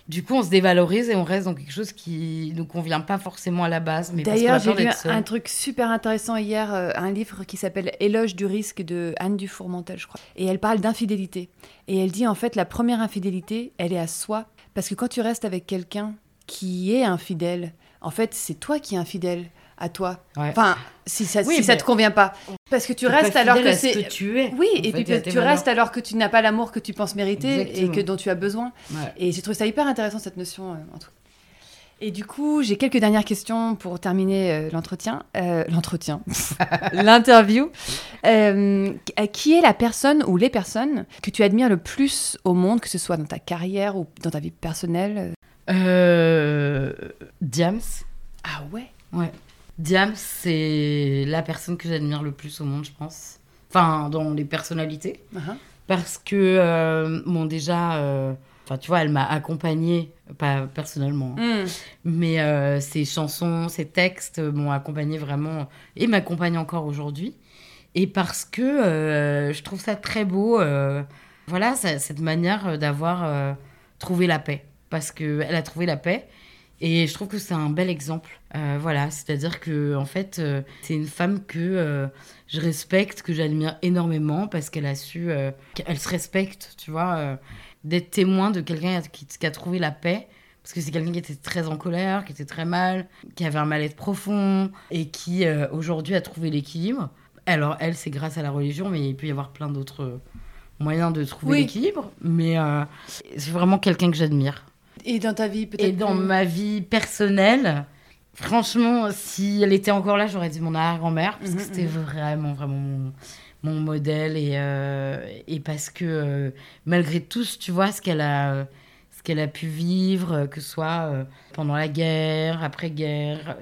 S2: Du coup, on se dévalorise et on reste dans quelque chose qui nous convient pas forcément à la base.
S1: D'ailleurs, j'ai lu un truc super intéressant hier, euh, un livre qui s'appelle Éloge du risque de Anne Dufourmentel, je crois. Et elle parle d'infidélité. Et elle dit en fait, la première infidélité, elle est à soi. Parce que quand tu restes avec quelqu'un qui est infidèle, en fait, c'est toi qui es infidèle à toi.
S2: Ouais.
S1: Enfin, si ça,
S2: Oui,
S1: si ça te convient pas. Parce que tu restes alors que
S2: ce
S1: c'est.
S2: que tu es.
S1: Oui, et
S2: fait,
S1: puis tu
S2: valeurs.
S1: restes alors que tu n'as pas l'amour que tu penses mériter et que dont tu as besoin.
S2: Ouais.
S1: Et j'ai trouvé ça hyper intéressant cette notion. euh, en tout. Et du coup, j'ai quelques dernières questions pour terminer euh, l'entretien. Euh, l'entretien, l'interview. Euh, qui est la personne ou les personnes que tu admires le plus au monde, que ce soit dans ta carrière ou dans ta vie personnelle?
S2: Diams.
S1: Ah ouais?
S2: Ouais. Diams, c'est la personne que j'admire le plus au monde, je pense. Enfin, dans les personnalités.
S1: Uh-huh.
S2: Parce que, euh, bon, déjà, euh, tu vois, elle m'a accompagnée, pas personnellement, hein,
S1: Mm.
S2: mais euh, ses chansons, ses textes m'ont accompagnée vraiment et m'accompagnent encore aujourd'hui. Et parce que je trouve ça très beau, voilà, ça- cette manière d'avoir trouvé la paix. Parce qu'elle a trouvé la paix. Et je trouve que c'est un bel exemple. Euh, voilà, c'est-à-dire que en fait, euh, c'est une femme que euh, je respecte, que j'admire énormément parce qu'elle a su, qu'elle se respecte, tu vois, d'être témoin de quelqu'un qui, qui a trouvé la paix. Parce que c'est quelqu'un qui était très en colère, qui était très mal, qui avait un mal-être profond et qui aujourd'hui a trouvé l'équilibre. Alors elle, c'est grâce à la religion, mais il peut y avoir plein d'autres moyens de trouver
S1: Oui.
S2: l'équilibre. Mais c'est vraiment quelqu'un que j'admire.
S1: Et dans ta vie peut-être
S2: Et dans
S1: plus-
S2: ma vie personnelle, franchement, si elle était encore là, j'aurais dit mon arrière-grand-mère, parce que
S1: Mhm,
S2: c'était vraiment, vraiment mon, mon modèle. Et, euh, et parce que euh, malgré tout, tu vois, ce qu'elle a, ce qu'elle a pu vivre, que ce soit euh, pendant la guerre, après-guerre,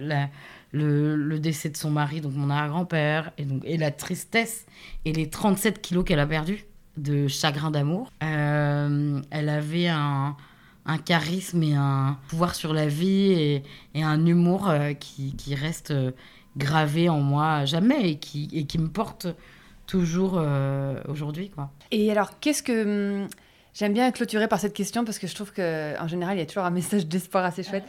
S2: le, le décès de son mari, donc mon arrière-grand-père, et, donc, et la tristesse et les 37 kilos qu'elle a perdus de chagrin d'amour. Elle avait un, un charisme et un pouvoir sur la vie et, un humour euh, qui, qui reste euh, gravé en moi jamais et qui, et qui me porte toujours euh, aujourd'hui. quoi.
S1: Et alors, qu'est-ce que. hum, J'aime bien clôturer par cette question parce que je trouve qu'en général, il y a toujours un message d'espoir assez chouette.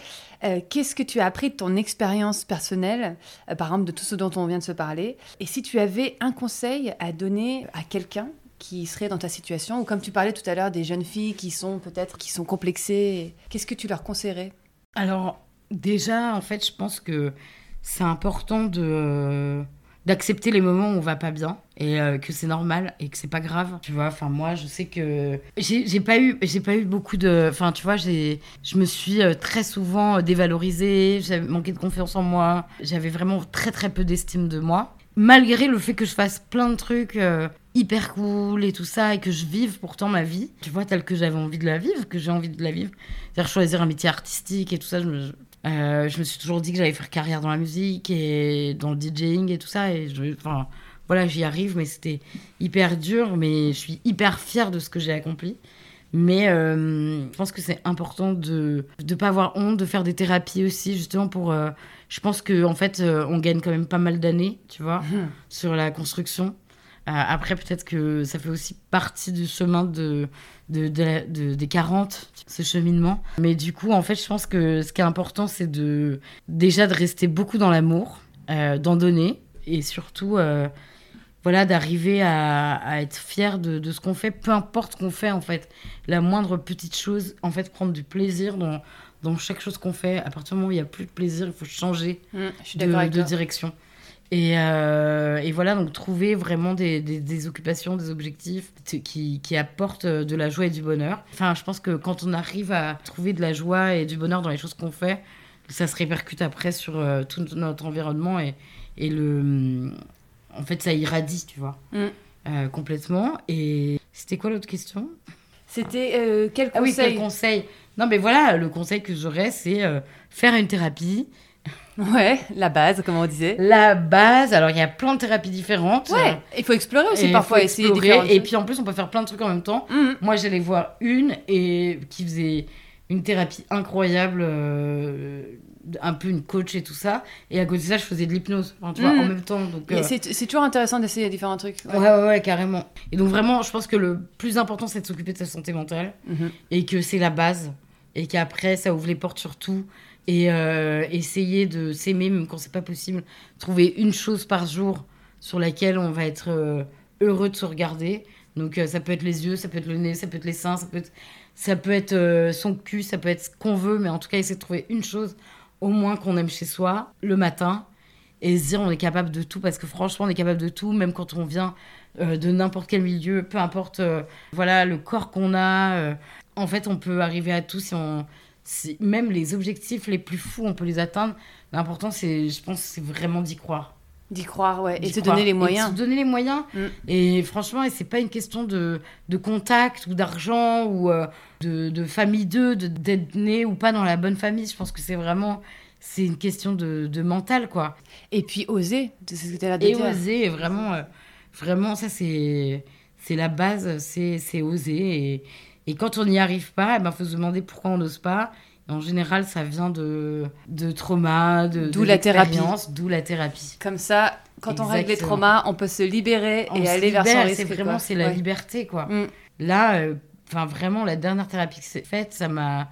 S1: Qu'est-ce que tu as appris de ton expérience personnelle, par exemple de tout ce dont on vient de se parler? Et si tu avais un conseil à donner à quelqu'un qui serait dans ta situation, ou comme tu parlais tout à l'heure des jeunes filles qui sont peut-être qui sont complexées, qu'est-ce que tu leur conseillerais?
S2: Alors, déjà, en fait, je pense que c'est important de d'accepter les moments où on va pas bien et euh, que c'est normal et que c'est pas grave tu vois. Enfin moi je sais que j'ai pas eu j'ai pas eu beaucoup de enfin tu vois j'ai je me suis euh, très souvent dévalorisée j'avais manqué de confiance en moi j'avais vraiment très très peu d'estime de moi malgré le fait que je fasse plein de trucs euh, hyper cool et tout ça et que je vive pourtant ma vie tu vois telle que j'avais envie de la vivre que j'ai envie de la vivre c'est-à-dire choisir un métier artistique et tout ça je me, euh, suis toujours dit que j'allais faire carrière dans la musique et dans le DJing et tout ça. Et enfin, voilà, j'y arrive, mais c'était hyper dur. Mais je suis hyper fière de ce que j'ai accompli. Mais euh, je pense que c'est important de ne pas avoir honte, de faire des thérapies aussi, justement pour. euh, je pense que en fait, euh, on gagne quand même pas mal d'années, tu vois, sur la construction. Après, peut-être que ça fait aussi partie du chemin de, de, de la- de- des 40, ce cheminement. Mais du coup, en fait, je pense que ce qui est important, c'est de déjà de rester beaucoup dans l'amour, d'en donner, et surtout voilà, d'arriver à, à être fier de, de ce qu'on fait, peu importe ce qu'on fait en fait. La moindre petite chose, en fait, prendre du plaisir dans, dans chaque chose qu'on fait. À partir du moment où il n'y a plus de plaisir, il faut changer
S1: Mm, je suis
S2: de, de direction. Et, euh, et voilà, donc trouver vraiment des, des, des occupations, des objectifs qui, qui apportent euh, de la joie et du bonheur. Enfin, je pense que quand on arrive à trouver de la joie et du bonheur dans les choses qu'on fait, ça se répercute après sur euh, tout notre environnement et, et le. En fait, ça irradie, tu vois,
S1: Mm.
S2: euh, complètement. Et c'était quoi l'autre question?
S1: C'était euh, quel
S2: Ah oui,
S1: conseil?
S2: quel conseil? Non, mais voilà, le conseil que j'aurais, c'est euh, faire une thérapie.
S1: Ouais, la base, comme on disait.
S2: La base, alors il y a plein de thérapies différentes.
S1: Ouais, il faut explorer aussi
S2: Et
S1: parfois, essayer
S2: explorer. Et puis en plus, on peut faire plein de trucs en même temps.
S1: Mhm.
S2: Moi, j'allais voir une et qui faisait une thérapie incroyable, un peu une coach et tout ça. Et à côté de ça, je faisais de l'hypnose, Enfin, tu vois, en même temps. Donc, euh,
S1: C'est toujours intéressant d'essayer différents trucs.
S2: ouais, ouais, ouais, carrément. Et donc vraiment, je pense que le plus important, c'est de s'occuper de sa santé mentale
S1: Mhm.
S2: et que c'est la base et qu'après, ça ouvre les portes sur tout. Et euh, essayer de s'aimer, même quand c'est pas possible. Trouver une chose par jour sur laquelle on va être euh, heureux de se regarder. Donc euh, ça peut être les yeux, ça peut être le nez, ça peut être les seins, ça peut être, ça peut être son cul, ça peut être ce qu'on veut, mais en tout cas essayer de trouver une chose au moins qu'on aime chez soi le matin et se dire on est capable de tout parce que franchement on est capable de tout même quand on vient euh, de n'importe quel milieu, peu importe euh, voilà le corps qu'on a. euh, en fait on peut arriver à tout si on même les objectifs les plus fous on peut les atteindre. L'important c'est je pense c'est vraiment d'y croire.
S1: D'y croire, ouais. Et
S2: croire.
S1: donner les
S2: Et
S1: moyens.
S2: se donner les moyens.
S1: Mm.
S2: Et franchement, et c'est pas une question de, de contact ou d'argent ou euh, de, de famille d'eux, de- d'être né ou pas dans la bonne famille. Je pense que c'est vraiment. C'est une question de, de mental, quoi.
S1: Et puis oser, c'est ce que tu as de
S2: Et
S1: dire.
S2: oser, vraiment, euh, vraiment, ça, c'est c'est la base, c'est c'est oser. Et, et quand on n'y arrive pas, il ben, faut se demander pourquoi on n'ose pas. En général, ça vient de, de trauma, de
S1: D'où
S2: de
S1: la thérapie.
S2: D'où la thérapie.
S1: Comme ça, quand on règle les traumas, on peut se libérer
S2: On
S1: et
S2: se
S1: aller vers son risque.
S2: C'est vraiment c'est la
S1: Ouais.
S2: liberté quoi.
S1: Mm.
S2: Là, euh, vraiment la dernière thérapie que j'ai faite, ça m'a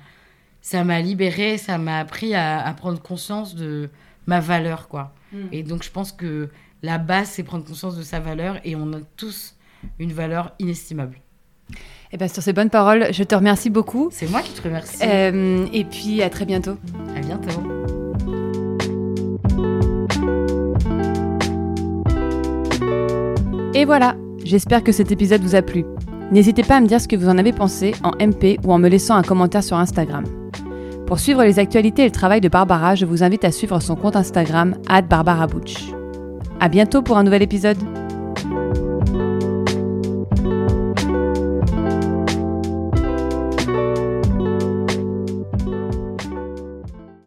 S2: ça m'a libérée, ça m'a appris à, à prendre conscience de ma valeur quoi.
S1: Mm.
S2: Et donc je pense que la base c'est prendre conscience de sa valeur et on a tous une valeur inestimable.
S1: Et bien, sur ces bonnes paroles, je te remercie beaucoup.
S2: C'est moi qui te remercie.
S1: Euh, et puis, à très bientôt.
S2: À bientôt.
S1: Et voilà, j'espère que cet épisode vous a plu. N'hésitez pas à me dire ce que vous en avez pensé en MP ou en me laissant un commentaire sur Instagram. Pour suivre les actualités et le travail de Barbara, je vous invite à suivre son compte Instagram, @barbarabutch. À bientôt pour un nouvel épisode.